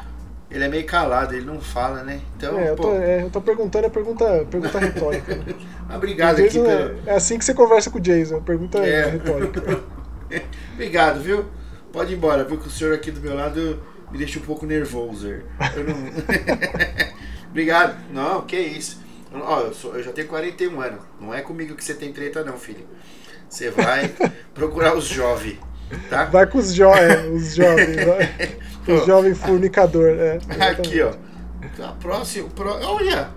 S2: Ele é meio calado, ele não fala, né? Então,
S1: É, eu, tô, é, eu tô perguntando a pergunta, pergunta retórica. Né? (laughs)
S2: obrigado aqui pelo.
S1: é, é assim que você conversa com o Jason, pergunta
S2: É.
S1: retórica. (laughs)
S2: Obrigado, viu? Pode ir embora, viu? Que o senhor aqui do meu lado me deixa um pouco nervoso. Eu não... (laughs) Obrigado. Não, que isso. Ó, eu, sou- eu já tenho 41 anos. Não é comigo que você tem treta, não, filho. Você vai procurar os jovens, tá?
S1: Vai com os, jo é, os jovens, vai. (laughs) Os jovens fornicador, é.
S2: Aqui, ó. A próxima. Pro, olha!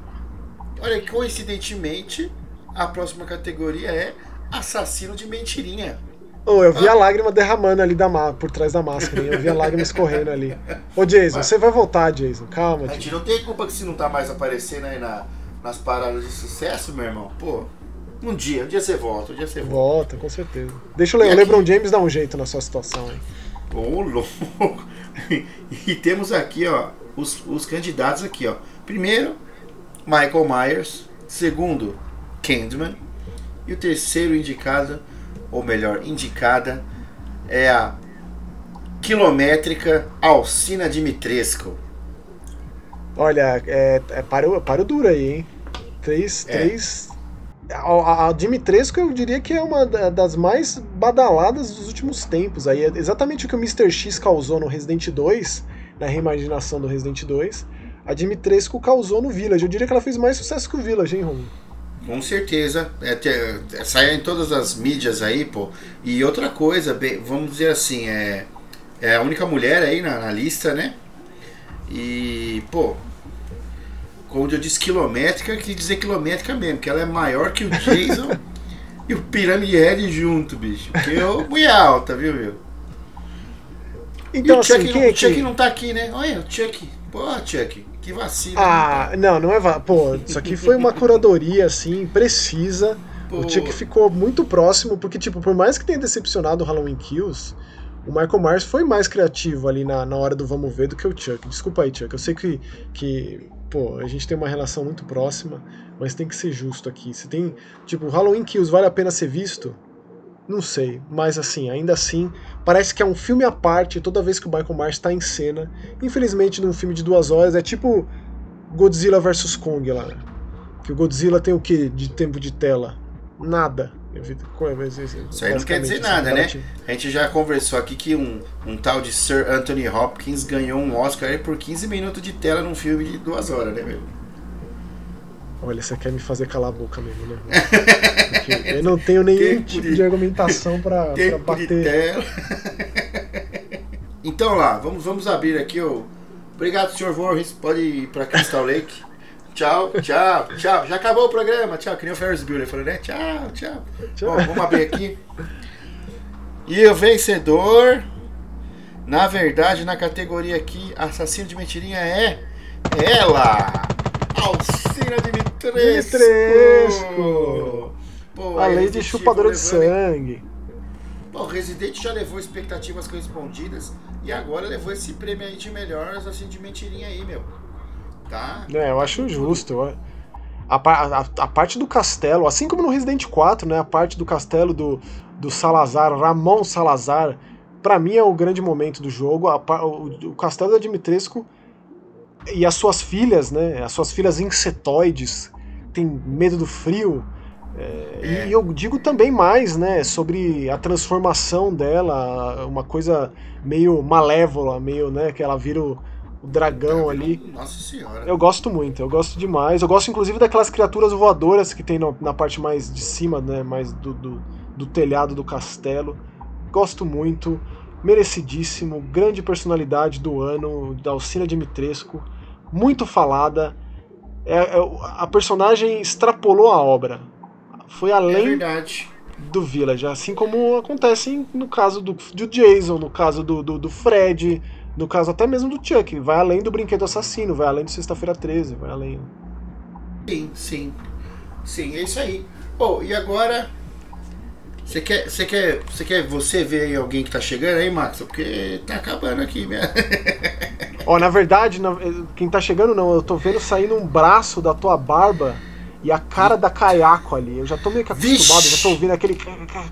S2: Olha, coincidentemente, a próxima categoria é assassino de mentirinha.
S1: Oh, eu vi a lágrima derramando ali da por trás da máscara, hein? eu vi a lágrima escorrendo ali. Ô Jason, você vai voltar, Jason, calma.
S2: A gente não tem culpa que se não tá mais aparecendo aí na, nas paradas de sucesso, meu irmão. Pô, um dia, um dia você volta, um dia você volta.
S1: Volta, com certeza. Deixa o, Le o
S2: aqui?
S1: LeBron James dar um jeito na sua situação, hein?
S2: Ô, louco! (laughs) E temos aqui, ó, os, os candidatos aqui, ó. Primeiro, Michael Myers. Segundo, Candyman. E o terceiro indicado, ou melhor, indicada, é a quilométrica Alcina Dimitrescu.
S1: Olha, é, é paro, paro duro aí, hein? Três.
S2: É.
S1: três... A, a, Dimitrescu eu diria que é uma da- das mais badaladas dos últimos tempos. Aí é exatamente o que o Mr. X causou no Resident 2, na reimaginação do Resident 2. A Dimitrescu causou no Village. Eu diria que ela fez mais sucesso que o Village, hein, Romulo?
S2: Com certeza. É, te- é, em todas as mídias aí, pô. E outra coisa, bem, vamos dizer assim, é, é a única mulher aí na, na lista, né? E, pô, como eu disse, quilométrica, que dizer quilométrica mesmo, que ela é maior que o Jason (laughs) e o Pirâmide Head junto, bicho. Que é mulher alta, viu, meu?
S1: Então,
S2: e o Chuck,
S1: assim,
S2: não,
S1: é
S2: Chuck
S1: que...
S2: não tá aqui, né? Olha, o Chuck. Pô, Chuck, que vacilo.
S1: Ah, não, não é. Va... Pô, isso aqui foi uma curadoria, assim, precisa.
S2: Pô.
S1: O Chuck ficou muito próximo, porque, tipo, por mais que tenha decepcionado o Halloween Kills, o Michael Myers foi mais criativo ali na, na hora do vamos ver do que o Chuck. Desculpa aí, Chuck. Eu sei que, que pô, a gente tem uma relação muito próxima, mas tem que ser justo aqui. Se tem, tipo, Halloween Kills vale a pena ser visto? Não sei, mas assim, ainda assim, parece que é um filme à parte toda vez que o Michael Myers está em cena. Infelizmente, num filme de duas horas, é tipo Godzilla vs Kong lá. Que o Godzilla tem o que de tempo de tela? Nada.
S2: Isso aí não quer dizer nada, né? A gente já conversou aqui que um, um tal de Sir Anthony Hopkins ganhou um Oscar por 15 minutos de tela num filme de duas horas, né, meu?
S1: Olha, você quer me fazer calar a boca mesmo, né? (laughs) Porque eu não tenho nenhum
S2: Tempo
S1: tipo
S2: de-
S1: de argumentação
S2: de
S1: bater.
S2: então lá, vamos, vamos abrir aqui o. Obrigado, Sr. Voorhees. Pode ir pra Crystal Lake. Tchau, tchau, tchau. Já acabou o programa. Tchau, que nem o Ferris Bueller falou, né? Tchau, tchau.
S1: Tchau.
S2: Bom, vamos abrir aqui. E o vencedor, na verdade, na categoria aqui, assassino de mentirinha é ela, Alcina Dimitrescu.
S1: Dimitrescu.
S2: Pô,
S1: A lei de chupadora de sangue.
S2: Pô, o Resident já levou expectativas correspondidas e agora levou esse prêmio aí de melhor assassino de mentirinha aí, meu. Tá?
S1: É, eu acho justo. eu- A, a- a parte do castelo, assim como no Resident 4, né? A parte do castelo do, do Salazar, Ramon Salazar, pra mim é o grande momento do jogo. A o, o castelo da Dimitrescu e as suas filhas, né? As suas filhas insetoides, tem medo do frio. É,
S2: É.
S1: E eu digo também mais, né, sobre a transformação dela, uma coisa meio malévola, meio, né, que ela vira o, o dragão ali.
S2: Nossa senhora.
S1: Eu gosto muito, eu gosto demais. Eu gosto inclusive daquelas criaturas voadoras que tem no- na parte mais de cima, né, mais do, do, do telhado do castelo. Gosto muito, merecidíssimo, grande personalidade do ano, da Alcina Dimitrescu, muito falada. É, é- a personagem extrapolou a obra. Foi
S2: É
S1: além
S2: verdade.
S1: do Village, assim como acontece no caso do, do Jason, no caso do, do, do Fred, no caso até mesmo do Chuck. Vai além do Brinquedo Assassino, vai além do Sexta-feira 13, vai além.
S2: Sim, sim. Sim, é isso aí. Bom, e agora. Você quer, você quer, você quer você ver aí alguém que tá chegando aí, Max? Porque tá acabando aqui, né?
S1: Ó, na verdade, na- quem tá chegando não, eu tô vendo saindo um braço da tua barba e a cara da Kayako ali. Eu já tô meio que acostumado,
S2: Vixe!
S1: já tô ouvindo aquele,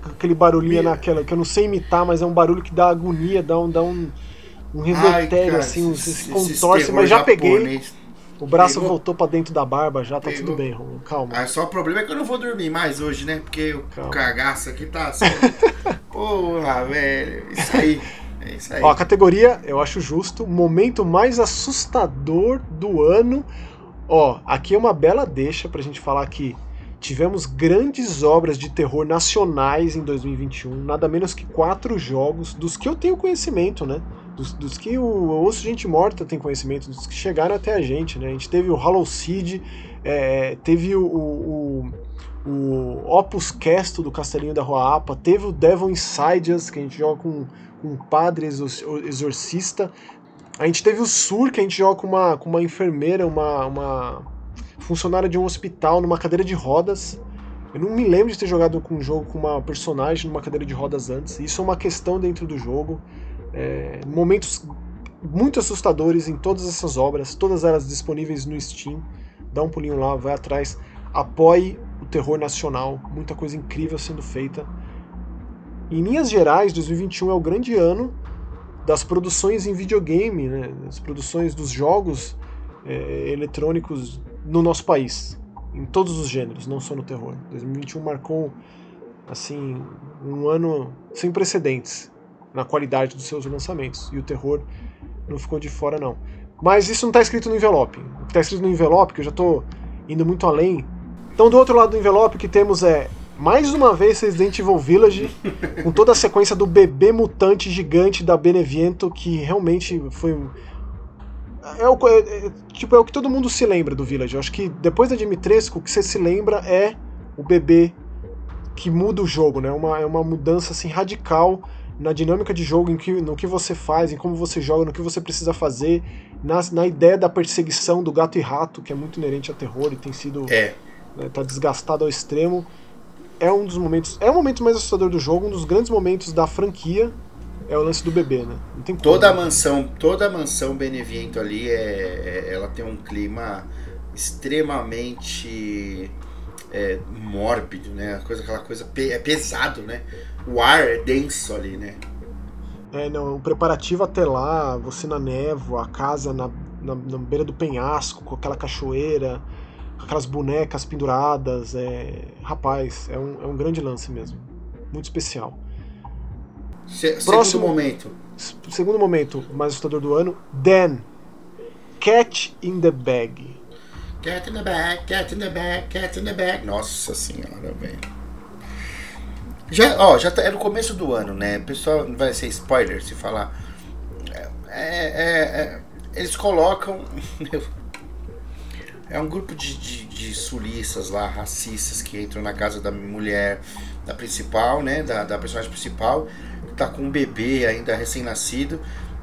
S1: aquele barulhinho
S2: Meu.
S1: naquela, que eu não sei imitar, mas é um barulho que dá agonia, dá um, dá um, um revertério,
S2: cara,
S1: assim, você se contorce, mas já peguei.
S2: japonês.
S1: O braço
S2: Pegou?
S1: voltou pra dentro da barba, já tá
S2: Pegou?
S1: tudo bem, Romulo, calma.
S2: Ah, só o problema é que eu não vou dormir mais hoje, né? Porque o
S1: Calma.
S2: cagaço aqui tá assim. (laughs) Porra, velho. Isso aí. É isso aí.
S1: Ó, a categoria, eu acho justo, momento mais assustador do ano. Ó, aqui é uma bela deixa pra gente falar que tivemos grandes obras de terror nacionais em 2021, nada menos que quatro jogos, dos que eu tenho conhecimento, né? Dos, dos que o Osso Gente Morta tem conhecimento, dos que chegaram até a gente, né? A gente teve o Hollow Seed, é, teve o, o, o, Opus Casto do Castelinho da Rua Apa, teve o Devil Inside Us, que a gente joga com com um padre exor- exorcista. A gente teve o Sur, que a gente joga com uma, com uma enfermeira, uma, uma funcionária de um hospital numa cadeira de rodas. Eu não me lembro de ter jogado com um jogo com uma personagem numa cadeira de rodas antes. Isso é uma questão dentro do jogo. É, momentos muito assustadores em todas essas obras, todas elas disponíveis no Steam. Dá um pulinho lá, vai atrás. Apoie o terror nacional. Muita coisa incrível sendo feita. Em linhas gerais, 2021 é o grande ano das produções em videogame, né, das produções dos jogos é, eletrônicos no nosso país, em todos os gêneros, não só no terror. 2021 marcou assim um ano sem precedentes na qualidade dos seus lançamentos e o terror não ficou de fora não. Mas isso não está escrito no envelope. O que está escrito no envelope, que eu já estou indo muito além. Então do outro lado do envelope o que temos é mais uma vez Resident Evil Village, com toda a sequência do bebê mutante gigante da Beneviento, que realmente foi. É o, é- é- tipo, é o que todo mundo se lembra do Village. Eu acho que depois da Dimitrescu, o que você se lembra é o bebê que muda o jogo, né? Uma, é uma mudança assim, radical na dinâmica de jogo, em que, no que você faz, em como você joga, no que você precisa fazer, na, na ideia da perseguição do gato e rato, que é muito inerente a terror e tem sido.
S2: É.
S1: Né, tá desgastado ao extremo. É um dos momentos. É o momento mais assustador do jogo, um dos grandes momentos da franquia. É o lance do bebê, né? Não tem como,
S2: Toda a
S1: né?
S2: mansão, toda a mansão Beneviento ali é, é- ela tem um clima extremamente é, mórbido, né? Coisa, aquela coisa é pesado, né? O ar é denso ali, né?
S1: É, não, o preparativo até lá, você na névoa, a casa na, na, na beira do penhasco, com aquela cachoeira, com aquelas bonecas penduradas. É... Rapaz, é um, é um grande lance mesmo. Muito especial.
S2: Se,
S1: Próximo-
S2: Segundo momento.
S1: Segundo momento mais assustador do ano, Dan. Cat in the Bag.
S2: Cat in the bag, cat in the bag, cat in the bag. Nossa senhora, velho. Já, ó, já tá, é no começo do ano, né? O pessoal vai ser spoiler se falar. É, é, é, eles colocam. (laughs) É um grupo de, de, de sulistas lá, racistas, que entram na casa da mulher, da principal, né? Da, da personagem principal, que tá com um bebê ainda recém-nascido.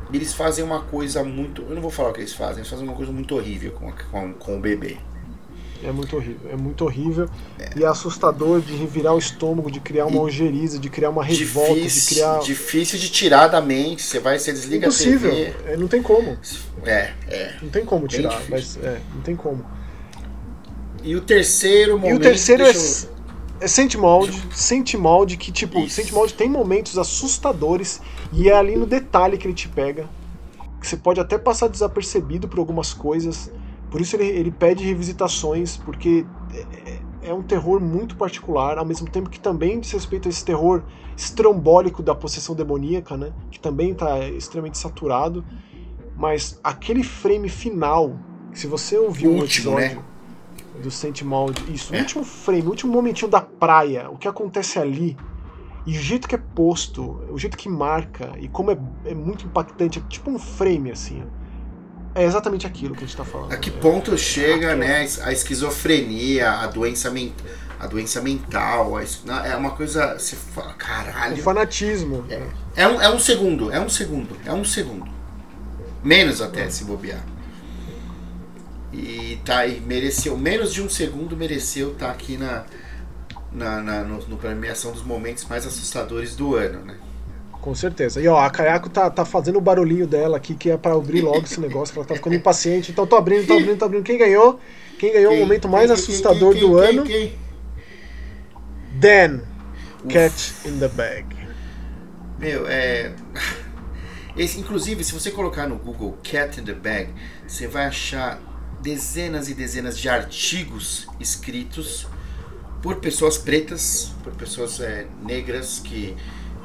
S2: E eles fazem uma coisa muito. Eu não vou falar o que eles fazem, eles fazem uma coisa muito horrível com, com, com o bebê.
S1: É muito horrível. É muito horrível. E é assustador de revirar o estômago, de criar uma
S2: E-
S1: ojeriza, de criar uma revolta, de criar.
S2: difícil de tirar da mente. Você vai, você desliga
S1: Impossível.
S2: a TV.
S1: É, não tem como.
S2: É, é.
S1: Não tem como tirar, mas é, não tem como.
S2: E o terceiro momento.
S1: e o terceiro é,
S2: eu-
S1: é Saint Maud que tipo,
S2: Isso.
S1: Saint Maud tem momentos assustadores e é ali no detalhe que ele te pega. Que você pode até passar desapercebido por algumas coisas. Por isso ele, ele pede revisitações, porque é, é um terror muito particular, ao mesmo tempo que também diz respeito a esse terror estrambólico da possessão demoníaca, né? Que também está extremamente saturado. Mas aquele frame final, se você ouviu
S2: O último, né?
S1: episódio do Saint Maud, isso,
S2: É.
S1: o último frame, o último momentinho da praia, o que acontece ali, e o jeito que é posto, o jeito que marca, e como é, é muito impactante, é tipo um frame assim. ó. É exatamente aquilo que a gente tá falando.
S2: A que
S1: É-
S2: ponto chega,
S1: aquilo.
S2: né, a esquizofrenia, a doença, men a doença mental, a é uma coisa, você fala,
S1: O
S2: caralho.
S1: fanatismo.
S2: É, é um, é um segundo, é um segundo, é um segundo. Menos até, se bobear. E tá aí, mereceu, menos de um segundo mereceu estar aqui na, na, na no, no premiação dos momentos mais assustadores do ano, né?
S1: Com certeza. E ó, a Kayako tá, tá fazendo o barulhinho dela aqui, que é pra abrir logo esse negócio, que ela tá ficando impaciente. Então tô abrindo, tô abrindo, tô abrindo. Quem ganhou? Quem ganhou o
S2: Quem-
S1: momento mais
S2: quem-
S1: assustador
S2: quem-
S1: do ano? Dan. Cat in the Bag.
S2: Meu, é. (laughs) Esse, inclusive, se você colocar no Google Cat in the Bag, você vai achar dezenas e dezenas de artigos escritos por pessoas pretas, por pessoas é, negras que,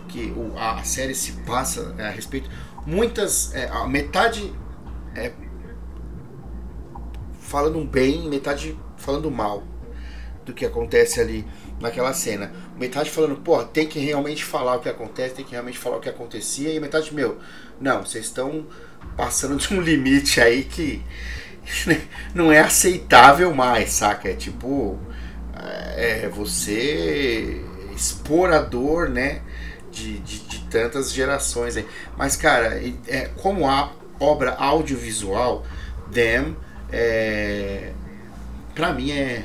S2: que o- a série se passa é, a respeito. Muitas, é, a metade é, falando bem, metade falando mal do que acontece ali naquela cena. Metade falando, pô, tem que realmente falar o que acontece, tem que realmente falar o que acontecia, e metade, meu, não, vocês estão passando de um limite aí que (laughs) não é aceitável mais, saca? É tipo, é você expor a dor, né, de, de, de tantas gerações aí. Mas, cara, é, como a obra audiovisual, Them, é, pra mim é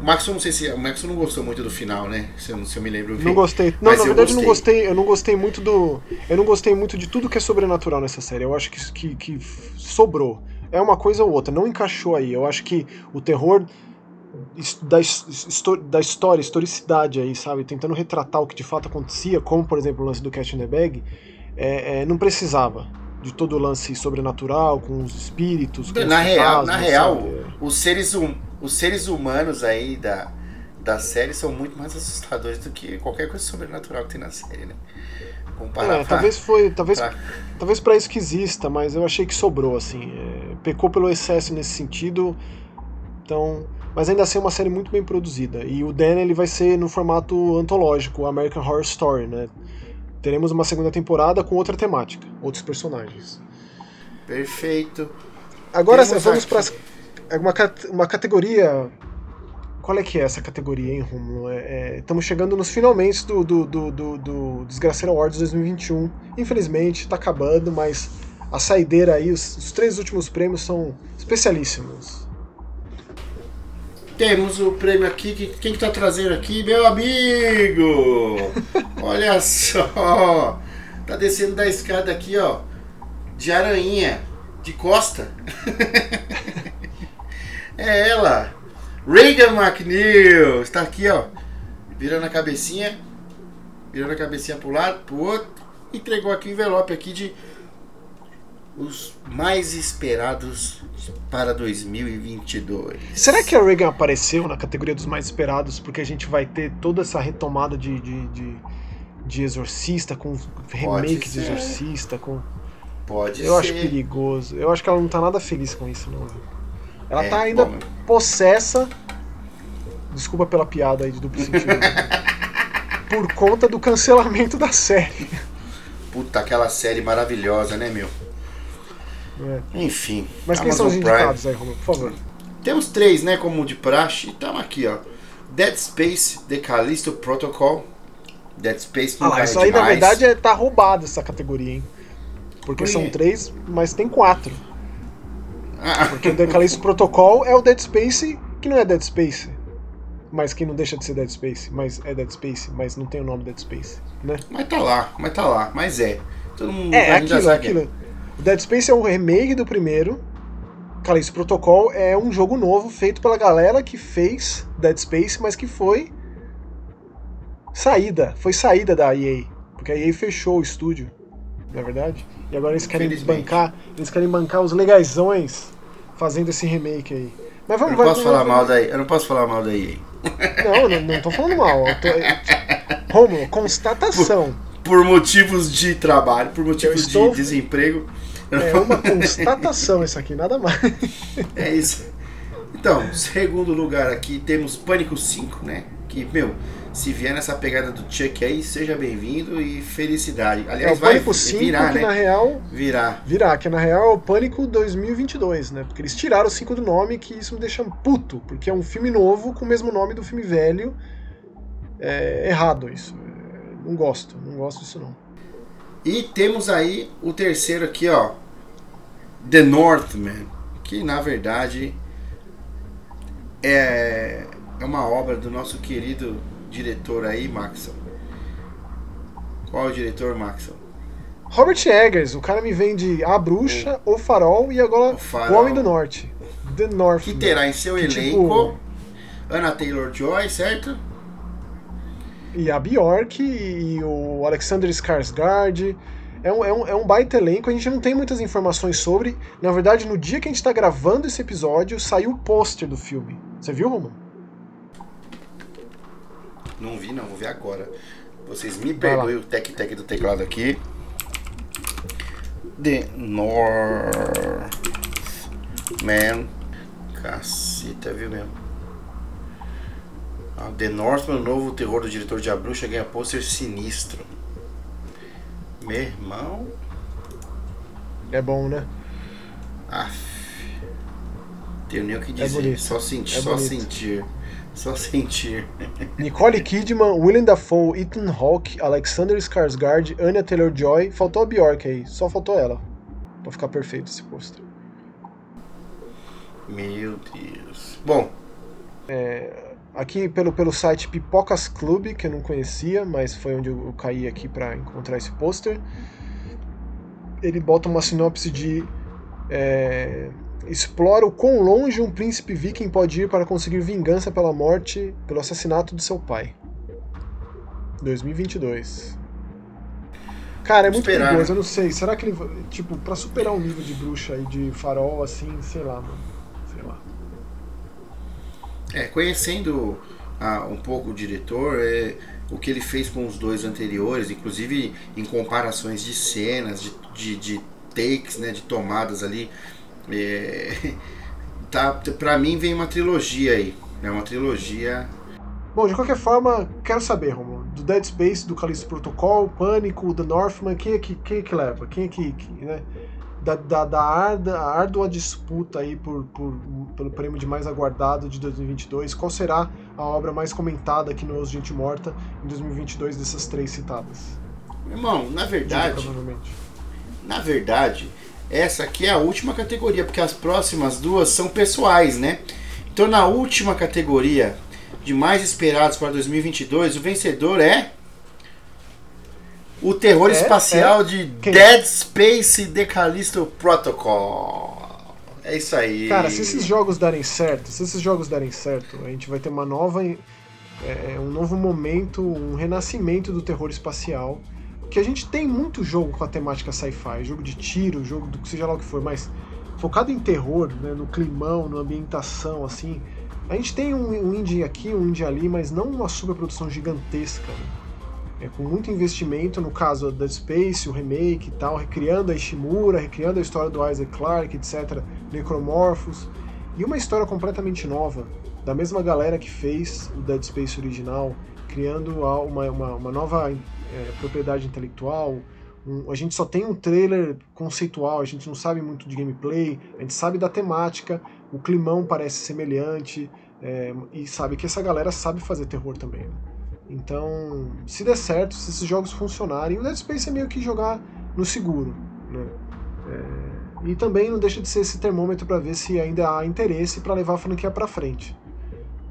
S2: o Max, eu não sei se. O Max não gostou muito do final, né? Se eu, se eu me lembro bem.
S1: Não gostei. Não,
S2: Mas
S1: na verdade eu não
S2: gostei.
S1: Eu não gostei muito do. Eu não gostei muito de tudo que é sobrenatural nessa série. Eu acho que, que, que sobrou. É uma coisa ou outra, não encaixou aí. Eu acho que o terror da, da história, historicidade aí, sabe? Tentando retratar o que de fato acontecia, como por exemplo o lance do Cat in the Bag, é, é, não precisava de todo o lance sobrenatural, com os espíritos. Com
S2: Na
S1: os
S2: real, na
S1: fantasmas,
S2: real
S1: sabe?
S2: os, seres hum, os seres humanos aí da, da série são muito mais assustadores do que qualquer coisa sobrenatural que tem na série, né? Comparar
S1: É, talvez foi. Talvez
S2: pra-
S1: Talvez pra isso que exista, mas eu achei que sobrou, assim. É, pecou pelo excesso nesse sentido. Então. Mas ainda assim é uma série muito bem produzida. E o Dan ele vai ser no formato antológico, American Horror Story, né? Teremos uma segunda temporada com outra temática, outros personagens.
S2: Perfeito.
S1: Agora
S2: Temos
S1: vamos para uma, cat- uma categoria qual é que é essa categoria, hein, Romulo? Estamos é, é, chegando nos finalmente do, do, do, do, do Desgraceiro Awards 2021. Infelizmente, está acabando, mas a saideira aí, os, os três últimos prêmios são especialíssimos.
S2: Temos o prêmio aqui, que, quem que tá trazendo aqui? Meu amigo! Olha só! Tá descendo da escada aqui, ó, de aranha, de costa. (laughs) é ela, Reagan McNeil, está aqui, ó, virando a cabecinha, virando a cabecinha pro lado, pro outro, entregou aqui o envelope aqui de os mais esperados para 2022.
S1: Será que a Reagan apareceu na categoria dos mais esperados porque a gente vai ter toda essa retomada de, de, de, de Exorcista, com remake de Exorcista, com.
S2: Pode
S1: Eu
S2: ser.
S1: acho perigoso. Eu acho que ela não tá nada feliz com isso, não. Ela é, tá ainda bom. possessa. Desculpa pela piada aí de duplo sentido. (laughs) por conta do cancelamento da série.
S2: Puta, aquela série maravilhosa, né, meu?
S1: É.
S2: Enfim.
S1: Mas quem são os indicados aí, Romulo, por favor?
S2: Temos três, né, como de praxe. Estamos aqui, ó. Dead Space, The Callisto Protocol. Dead Space
S1: não ah, lá, Isso aí, demais. na verdade, é, tá roubado essa categoria, hein? Porque Por são três, mas tem quatro. Ah. Porque o The Callisto (laughs) Protocol é o Dead Space, que não é Dead Space. Mas que não deixa de ser Dead Space. Mas é Dead Space, mas não tem o nome Dead Space, né?
S2: Mas tá lá, mas tá lá. Mas é. Todo mundo
S1: é, aquilo, é aquilo. O Dead Space é um remake do primeiro. Callisto Protocol é um jogo novo feito pela galera que fez Dead Space, mas que foi saída, foi saída da EA, porque a EA fechou o estúdio, não é verdade? E agora eles querem bancar, eles querem bancar os legaisões fazendo esse remake aí.
S2: Mas vamos, eu não posso falar mal da EA, eu não posso falar mal da
S1: EA. Não, não, não tô falando mal. Tô... Romulo, constatação.
S2: Por, por, motivos de trabalho, por motivos estou... de desemprego.
S1: É uma constatação isso aqui, nada mais.
S2: É isso. Então, segundo lugar aqui temos Pânico 5, né? Que, meu, se vier nessa pegada do Chuck aí, seja bem-vindo e felicidade. Aliás,
S1: é, vai Pânico 5, virar, que né? na real...
S2: Virar.
S1: Virar, que na real é o Pânico 2022, né? Porque eles tiraram o 5 do nome, que isso me deixa puto, porque é um filme novo com o mesmo nome do filme velho. É errado isso. Não gosto, não gosto disso não.
S2: E temos aí o terceiro aqui, ó. The Northman, que na verdade é, é uma obra do nosso querido diretor aí, Maxon. Qual é o diretor, Maxon?
S1: Robert Eggers, o cara me vende A Bruxa, O, o Farol e agora o, o, Homem do Norte. The Northman.
S2: Que terá em seu que, tipo, elenco tipo... Ana Taylor-Joy, certo?
S1: E a Bjork e o Alexander Skarsgård. É um, é, um, é um baita elenco, a gente não tem muitas informações sobre. Na verdade, no dia que a gente tá gravando esse episódio, saiu o pôster do filme. Você viu, Roman?
S2: Não vi, não, vou ver agora. Vocês me perdoem o tec-tec do teclado aqui. The North Man. Caceta, viu mesmo? Ah, The Northman, o novo terror do diretor de A Bruxa, ganha pôster sinistro. Meu irmão.
S1: É bom, né?
S2: Aff. Tenho nem o que é dizer. É só sentir, é só sentir. Só sentir. (laughs)
S1: Nicole Kidman, Willem Dafoe, Ethan Hawke, Alexander Skarsgård, Anya Taylor-Joy. Faltou a Bjork aí. Só faltou ela. Pra ficar perfeito esse pôster.
S2: Meu Deus. Bom.
S1: É, Aqui pelo, pelo site Pipocas Club, que eu não conhecia, mas foi onde eu, eu caí aqui para encontrar esse pôster. Ele bota uma sinopse de. É, explora o quão longe um príncipe viking pode ir para conseguir vingança pela morte, pelo assassinato de seu pai. 2022. Cara, é muito Esperar, perigoso, né? eu não sei. Será que ele. Tipo, pra superar um nível de bruxa e de farol, assim, sei lá, mano.
S2: É, conhecendo ah, um pouco o diretor, é, o que ele fez com os dois anteriores, inclusive em comparações de cenas, de, de, de takes, né, de tomadas ali, é, (laughs) tá, pra mim vem uma trilogia aí. É uma trilogia.
S1: Bom, de qualquer forma, quero saber, Romulo, do Dead Space, do Callisto Protocol, Pânico, The Northman, quem é que, quem é que leva? Quem é que, que né? Da, da, da arda, árdua disputa aí por, por pelo prêmio de mais aguardado de 2022. Qual será a obra mais comentada aqui no Os Gente Morta em 2022 dessas três citadas?
S2: Irmão, na verdade, na verdade, essa aqui é a última categoria, porque as próximas duas são pessoais, né? Então, na última categoria de mais esperados para 2022, o vencedor é o terror é, espacial é. de Quem? Dead Space The Callisto Protocol. É isso aí.
S1: Cara, se esses jogos darem certo, se esses jogos darem certo, a gente vai ter uma nova. É, um novo momento, um renascimento do terror espacial. Que a gente tem muito jogo com a temática sci-fi, jogo de tiro, jogo do que seja lá o que for, mas focado em terror, né, no climão, na ambientação, assim. A gente tem um, um indie aqui, um indie ali, mas não uma superprodução gigantesca. Né? É, com muito investimento, no caso da Space, o remake e tal, recriando a Ishimura, recriando a história do Isaac Clarke, etc., Necromorphos, e uma história completamente nova, da mesma galera que fez o Dead Space original, criando uma, uma, uma nova é, propriedade intelectual. Um, a gente só tem um trailer conceitual, a gente não sabe muito de gameplay, a gente sabe da temática, o climão parece semelhante, é, e sabe que essa galera sabe fazer terror também. Né? Então, se der certo, se esses jogos funcionarem, o Dead Space é meio que jogar no seguro. Né? É, e também não deixa de ser esse termômetro para ver se ainda há interesse para levar a franquia para frente.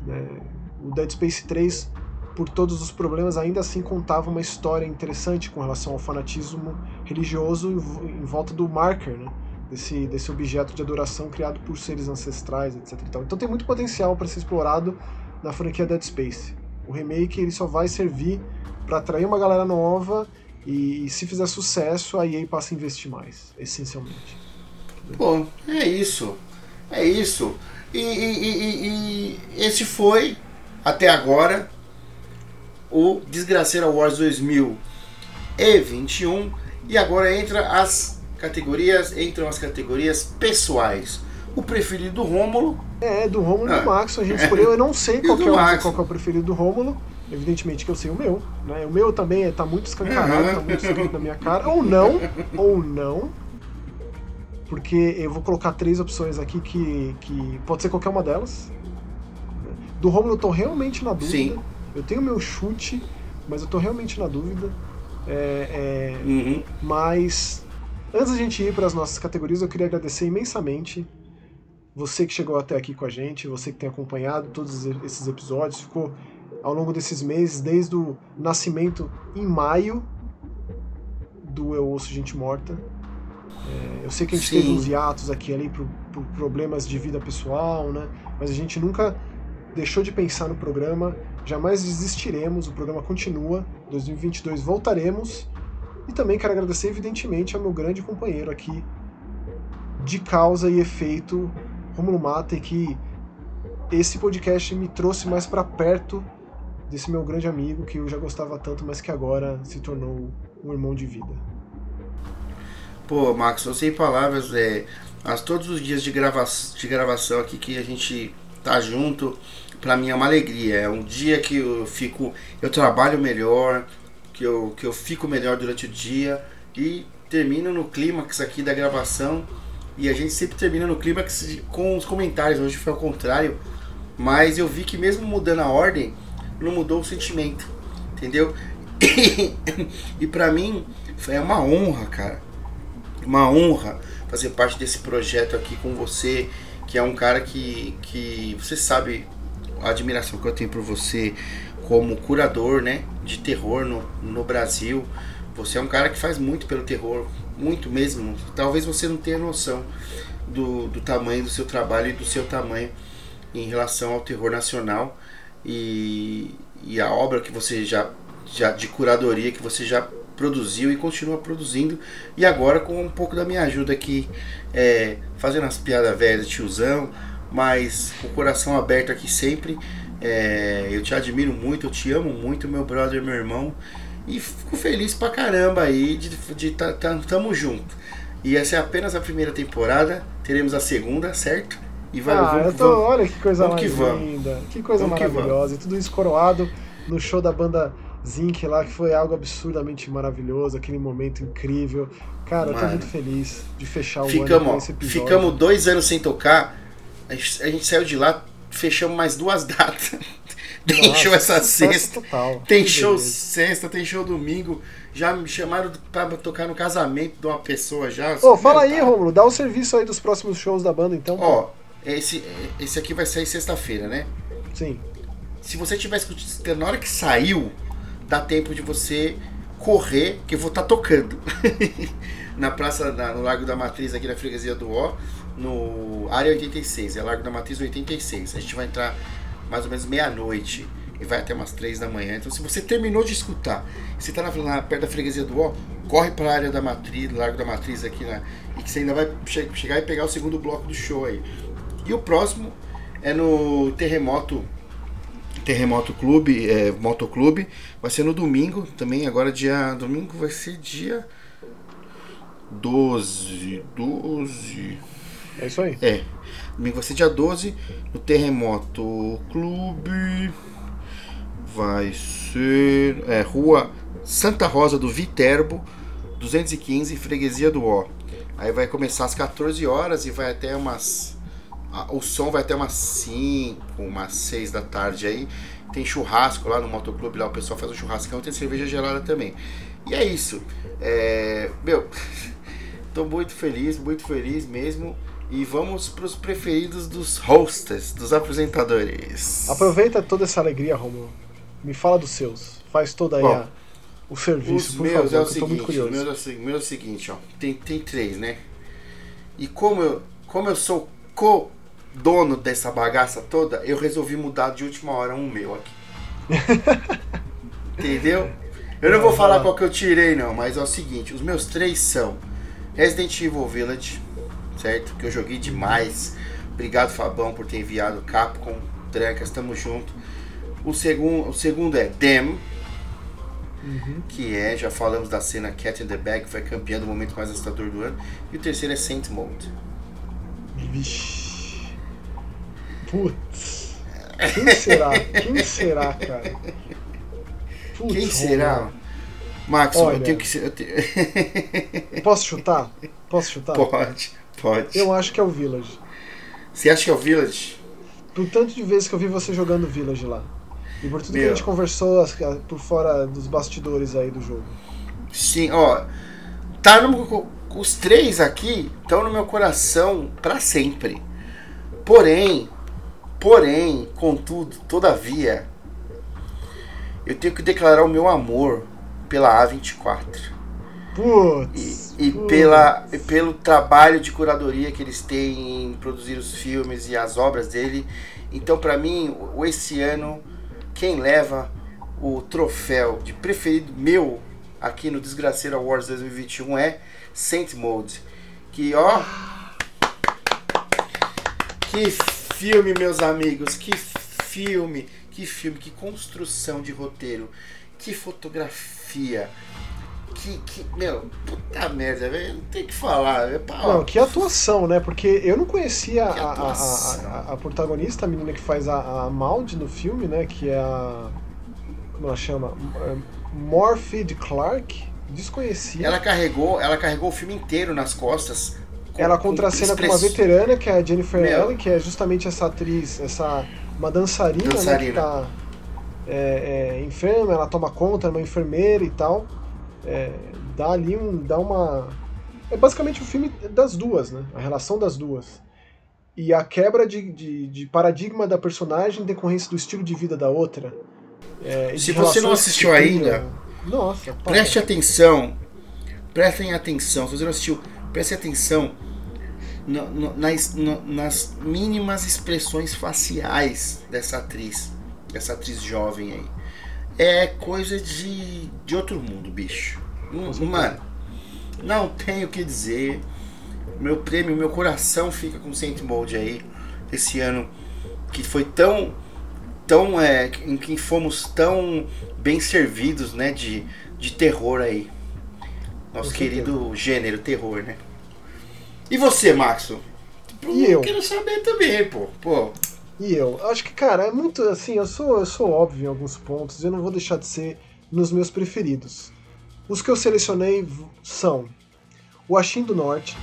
S1: Né? O Dead Space 3, por todos os problemas, ainda assim contava uma história interessante com relação ao fanatismo religioso em volta do marker, né? desse, desse objeto de adoração criado por seres ancestrais, etc. Então tem muito potencial para ser explorado na franquia Dead Space. O remake ele só vai servir para atrair uma galera nova e, e, se fizer sucesso, a EA passa a investir mais, essencialmente.
S2: Pô, é isso. É isso. E, e, e esse foi, até agora, o Desgraceira Wars 2021. E agora entra as categorias, entram as categorias pessoais o preferido do Rômulo.
S1: É, do Rômulo ah. e do Max. A gente (laughs) escolheu, eu não sei qual, é o, qual é o preferido do Rômulo. Evidentemente que eu sei o meu. Né? O meu também está muito escancarado, está muito escrito na minha cara. Ou não, ou não. Porque eu vou colocar três opções aqui que, que pode ser qualquer uma delas. Do Rômulo eu tô realmente na dúvida. Sim. Eu tenho meu chute, mas eu tô realmente na dúvida. É, é, uhum. Mas antes da gente ir para as nossas categorias, eu queria agradecer imensamente você que chegou até aqui com a gente, você que tem acompanhado todos esses episódios, ficou ao longo desses meses, desde o nascimento em maio do Eu Ouço Gente Morta. É, eu sei que a gente Sim. teve uns hiatos aqui ali por, por, problemas de vida pessoal, né? Mas a gente nunca deixou de pensar no programa, jamais desistiremos, o programa continua. 2022 voltaremos. E também quero agradecer, evidentemente, ao meu grande companheiro aqui de causa e efeito Romulo Mata e que esse podcast me trouxe mais para perto desse meu grande amigo que eu já gostava tanto, mas que agora se tornou um irmão de vida.
S2: Pô, Max, eu sei palavras, é, as, todos os dias de, grava de gravação aqui que a gente tá junto, para mim é uma alegria. É um dia que eu fico, eu trabalho melhor, que eu, que eu fico melhor durante o dia e termino no clímax aqui da gravação e a gente sempre termina no clímax com os comentários. Hoje foi ao contrário. Mas eu vi que mesmo mudando a ordem, não mudou o sentimento. Entendeu? (laughs) E, para mim é uma honra, cara. Uma honra fazer parte desse projeto aqui com você, que é um cara que, que você sabe a admiração que eu tenho por você como curador, né, de terror no, no Brasil. Você é um cara que faz muito pelo terror, muito mesmo. Talvez você não tenha noção do, do tamanho do seu trabalho e do seu tamanho em relação ao terror nacional e, e a obra que você já, já de curadoria que você já produziu e continua produzindo e agora com um pouco da minha ajuda aqui é, fazendo as piadas velhas tiozão mas com o coração aberto aqui sempre é, eu te admiro muito eu te amo muito meu brother meu irmão e fico feliz pra caramba aí de, de tá, tá, tamo junto. E essa é apenas a primeira temporada, teremos a segunda, certo?
S1: E vai, ah, vamos, eu tô, vamos, olha que coisa mais que linda, que coisa vamos maravilhosa. Que e tudo isso coroado no show da banda Zinc lá, que foi algo absurdamente maravilhoso, aquele momento incrível. Cara, Mano, eu tô muito feliz de fechar o
S2: ficamos, ano com esse episódio. Ficamos dois anos sem tocar a gente, a gente saiu de lá, fechamos mais duas (laughs) datas. Tem
S1: Nossa,
S2: show essa sexta.
S1: total.
S2: Tem
S1: Que
S2: show
S1: beleza.
S2: sexta, tem show domingo. Já me chamaram pra tocar no casamento de uma pessoa já.
S1: Ô, fala aí,
S2: Tá.
S1: Romulo, dá o serviço aí dos próximos shows da banda, então.
S2: Ó, esse, esse aqui vai sair sexta-feira, né?
S1: Sim.
S2: Se você tiver escutando na hora que saiu, dá tempo de você correr, que eu vou estar tocando. (laughs) na praça, na- no Largo da Matriz, aqui na freguesia do Ó, no área 86, é Largo da Matriz 86. A gente vai entrar mais ou menos meia-noite e vai até umas 3 da manhã. Então, se você terminou de escutar, você tá na, na- perto da freguesia do Ó, corre para a área da Matriz, Largo da Matriz aqui na, e que você ainda vai che- chegar e pegar o segundo bloco do show aí. E o próximo é no Terremoto Terremoto Clube, é, Motoclube, vai ser no domingo, também agora dia. Domingo vai ser dia 12. 12.
S1: É isso aí.
S2: É. Domingo vai ser dia 12 no Terremoto Clube. Vai ser. É, Rua Santa Rosa do Viterbo, 215, Freguesia do Ó. Aí vai começar às 14 horas e vai até umas. O som vai até umas 5, umas 6 da tarde aí. Tem churrasco lá no motoclube, lá o pessoal faz um churrascão, tem cerveja gelada também. E é isso. É, meu, (laughs) tô muito feliz, muito feliz mesmo. E vamos pros preferidos dos hosts, dos apresentadores.
S1: Aproveita toda essa alegria, Romulo. Me fala dos seus. Faz toda aí
S2: Bom,
S1: a- o serviço,
S2: Os
S1: por
S2: meus
S1: favor,
S2: é o
S1: muito
S2: seguinte, os
S1: curioso.
S2: meus é o, se- meu é o seguinte, ó. Tem, tem três, né? E como eu, como eu sou co-dono dessa bagaça toda, eu resolvi mudar de última hora um meu aqui. (laughs) Entendeu? Eu não vou falar qual que eu tirei, não, mas é o seguinte, os meus três são Resident Evil Village, certo? Que eu joguei demais. Obrigado, Fabão, por ter enviado Capcom, Trancas, tamo junto. O, segun, o segundo é Dem,
S1: Uhum.
S2: que é, já falamos da cena Cat in the Bag, que foi campeã do momento mais assustador do ano. E o terceiro é Saint Mode.
S1: Vixe. Putz. Quem será? Quem será, cara? Putz,
S2: Quem será? Max,
S1: Olha.
S2: eu tenho que ser. eu tenho-
S1: Posso chutar? Posso chutar?
S2: pode, pode.
S1: Eu acho que é o Village.
S2: Você acha que é o Village?
S1: Por tanto de vezes que eu vi você jogando Village lá. E por tudo que
S2: Meu.
S1: a gente conversou por fora dos bastidores aí do jogo.
S2: Sim, ó. Tá no, os três aqui estão no meu coração pra sempre. Porém, porém, contudo, todavia, eu tenho que declarar o meu amor pela A24.
S1: Putz.
S2: E, e
S1: putz.
S2: pela, e pelo trabalho de curadoria que eles têm em produzir os filmes e as obras dele. Então, pra mim, o- esse ano, quem leva o troféu de preferido meu aqui no Desgraceiro Awards 2021 é Saint Mode. Que, ó. Que filme, meus amigos. Que filme. Que filme. Que construção de roteiro. Que fotografia. Que, que meu, puta merda, velho. Não tem o que falar. É pra,
S1: Não, que atuação, né? Porque eu não conhecia a, a, a, a- protagonista, a menina que faz a, a Maud no filme, né? Que é a. Como ela chama? Morphy Clark. Desconhecia.
S2: Ela carregou, ela carregou o filme inteiro nas costas. com-
S1: Ela
S2: com
S1: contracena com uma
S2: express-
S1: veterana, que é a Jennifer
S2: Meu.
S1: Allen, que é justamente essa atriz, essa uma dançarina, né, que
S2: Dançarina.
S1: tá é, é, enferma, ela toma conta, é uma enfermeira e tal. É, dá ali um. dá uma. É basicamente o filme das duas, né? A relação das duas. E a quebra de, de, de paradigma da personagem em decorrência do estilo de vida da outra. É,
S2: Se você não assistiu ainda,
S1: Nossa.
S2: Preste atenção. Prestem atenção. Se você não assistiu, preste atenção no- no- nas, no- nas mínimas expressões faciais dessa atriz. Dessa atriz jovem aí. É coisa de, de outro mundo, bicho. Hum. Mano, não tenho o que dizer. Meu prêmio, meu coração fica com Saint Mode aí. Esse ano que foi tão tão é, em que fomos tão bem servidos, né, de, de terror aí. Nosso querido gênero terror, né? E você, Maxo?
S1: E eu?
S2: Quero saber também, pô. Pô,
S1: E eu? Acho que, cara, é muito assim, eu sou, eu sou óbvio em alguns pontos, eu não vou deixar de ser nos meus preferidos. Os que eu selecionei são o Ashin do Norte,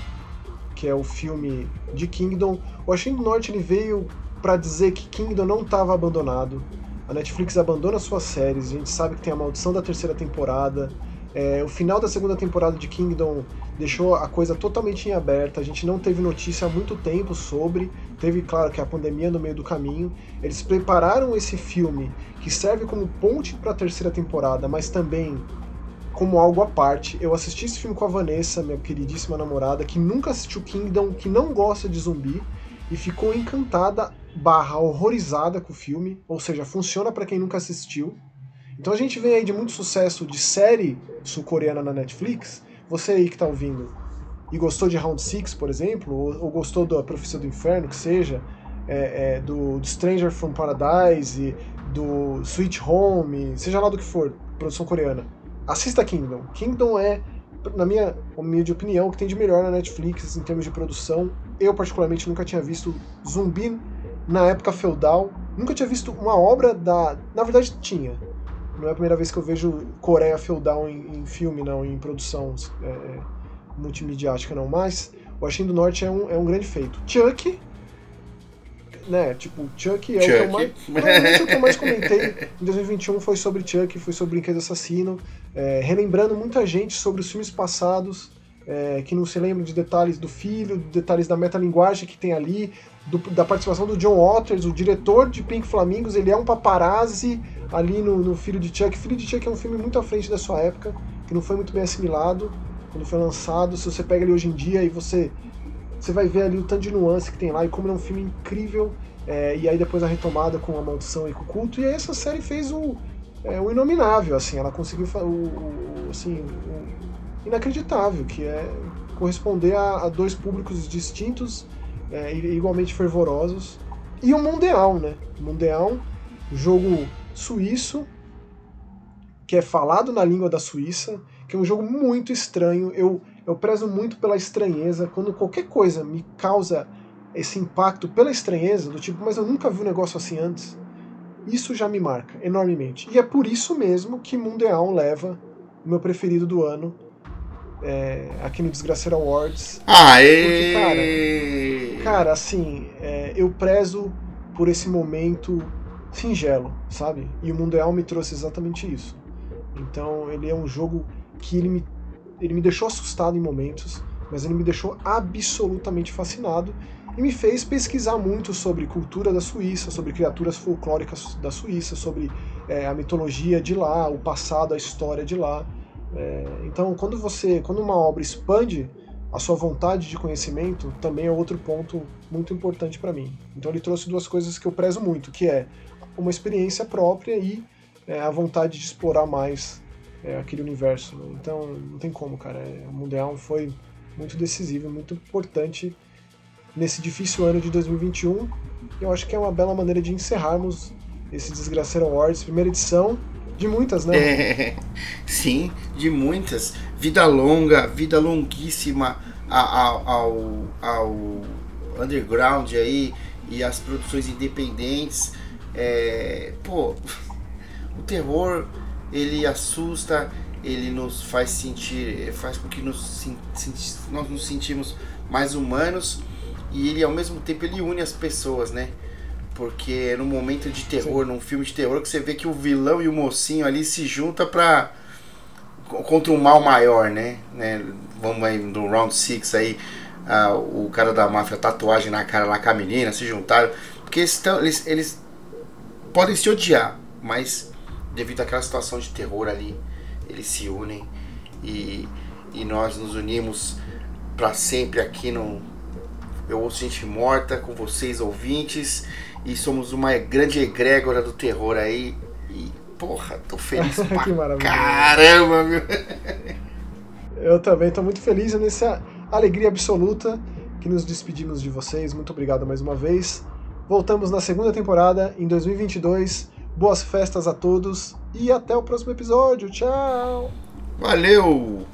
S1: que é o filme de Kingdom. O Ashen do Norte ele veio para dizer que Kingdom não estava abandonado. A Netflix abandona suas séries, a gente sabe que tem a maldição da terceira temporada. É, o final da segunda temporada de Kingdom deixou a coisa totalmente em aberta. A gente não teve notícia há muito tempo sobre. Teve, claro, que a pandemia no meio do caminho. Eles prepararam esse filme que serve como ponte para a terceira temporada, mas também como algo à parte. Eu assisti esse filme com a Vanessa, minha queridíssima namorada, que nunca assistiu Kingdom, que não gosta de zumbi e ficou encantada barra horrorizada com o filme, ou seja, funciona para quem nunca assistiu. Então a gente vem aí de muito sucesso de série sul-coreana na Netflix. Você aí que tá ouvindo e gostou de Round Six, por exemplo, ou, ou gostou da Profecia do Inferno, que seja, é, é, do, do, Stranger from Paradise, do Sweet Home, seja lá do que for, produção coreana. Assista Kingdom. Kingdom é, na minha humilde opinião, o que tem de melhor na Netflix em termos de produção. Eu, particularmente, nunca tinha visto zumbi na época feudal. Nunca tinha visto uma obra da. Na verdade, tinha. Não é a primeira vez que eu vejo Coreia feudal em, em filme, não, em produção é, é multimediática, não. Mas o Achim do Norte é um, é um grande feito. Chuck, né? Tipo, Chuck é Chuck. o que eu mais. Provavelmente o que eu mais comentei em 2021 foi sobre Chuck, foi sobre Brinquedo Assassino. É, relembrando muita gente sobre os filmes passados. É, que não se lembra de detalhes do filho, detalhes da metalinguagem que tem ali, do, da participação do John Waters, o diretor de Pink Flamingos, ele é um paparazzi ali no, no Filho de Chuck. Filho de Chuck é um filme muito à frente da sua época, que não foi muito bem assimilado quando foi lançado. Se você pega ele hoje em dia e você você vai ver ali o tanto de nuance que tem lá e como é um filme incrível. É, e aí depois a retomada com a maldição e com o culto. E aí essa série fez o, é, o inominável, assim, ela conseguiu o, o assim, o inacreditável, que é corresponder a, a dois públicos distintos é, igualmente fervorosos. E o Mundial, né? Mundial, jogo suíço, que é falado na língua da Suíça, que é um jogo muito estranho. Eu eu prezo muito pela estranheza. Quando qualquer coisa me causa esse impacto pela estranheza, do tipo, mas eu nunca vi um negócio assim antes, isso já me marca enormemente. E é por isso mesmo que Mundial leva o meu preferido do ano é, aqui no Desgraceiro Awards.
S2: Aê!
S1: Porque, cara, cara assim, é, eu prezo por esse momento singelo, sabe? E o Mundial me trouxe exatamente isso. Então ele é um jogo que ele me ele me deixou assustado em momentos, mas ele me deixou absolutamente fascinado e me fez pesquisar muito sobre cultura da Suíça, sobre criaturas folclóricas da Suíça, sobre é, a mitologia de lá, o passado, a história de lá. É, então, quando você, quando uma obra expande a sua vontade de conhecimento, também é outro ponto muito importante para mim. Então, ele trouxe duas coisas que eu prezo muito, que é uma experiência própria e é, a vontade de explorar mais é, aquele universo. Né? Então não tem como, cara. É, o Mundial foi muito decisivo, muito importante nesse difícil ano de 2021. E eu acho que é uma bela maneira de encerrarmos esse Desgraceiro Awards, primeira edição. De muitas, né?
S2: É, (laughs) sim, de muitas. Vida longa, vida longuíssima ao, ao, ao underground aí e as produções independentes. É, pô, o terror ele assusta, ele nos faz sentir, faz com que nos, nós nos sentimos mais humanos e ele ao mesmo tempo ele une as pessoas, né? Porque no momento de terror, Sim. num filme de terror, que você vê que o vilão e o mocinho ali se juntam pra. Contra um mal maior, né? né? Vamos aí no round 6 aí, o cara da máfia, tatuagem na cara lá com a menina, se juntaram. Porque eles, eles, eles podem se odiar, mas devido àquela situação de terror ali, eles se unem e, e nós nos unimos para sempre aqui no Eu Ouço Gente Morta com vocês ouvintes e somos uma grande egrégora do terror aí porra, tô feliz (laughs) pra caramba, meu.
S1: Eu também tô muito feliz nessa alegria absoluta que nos despedimos de vocês. Muito obrigado mais uma vez. Voltamos na segunda temporada em 2022 Boas festas a todos e até o próximo episódio. Tchau!
S2: Valeu!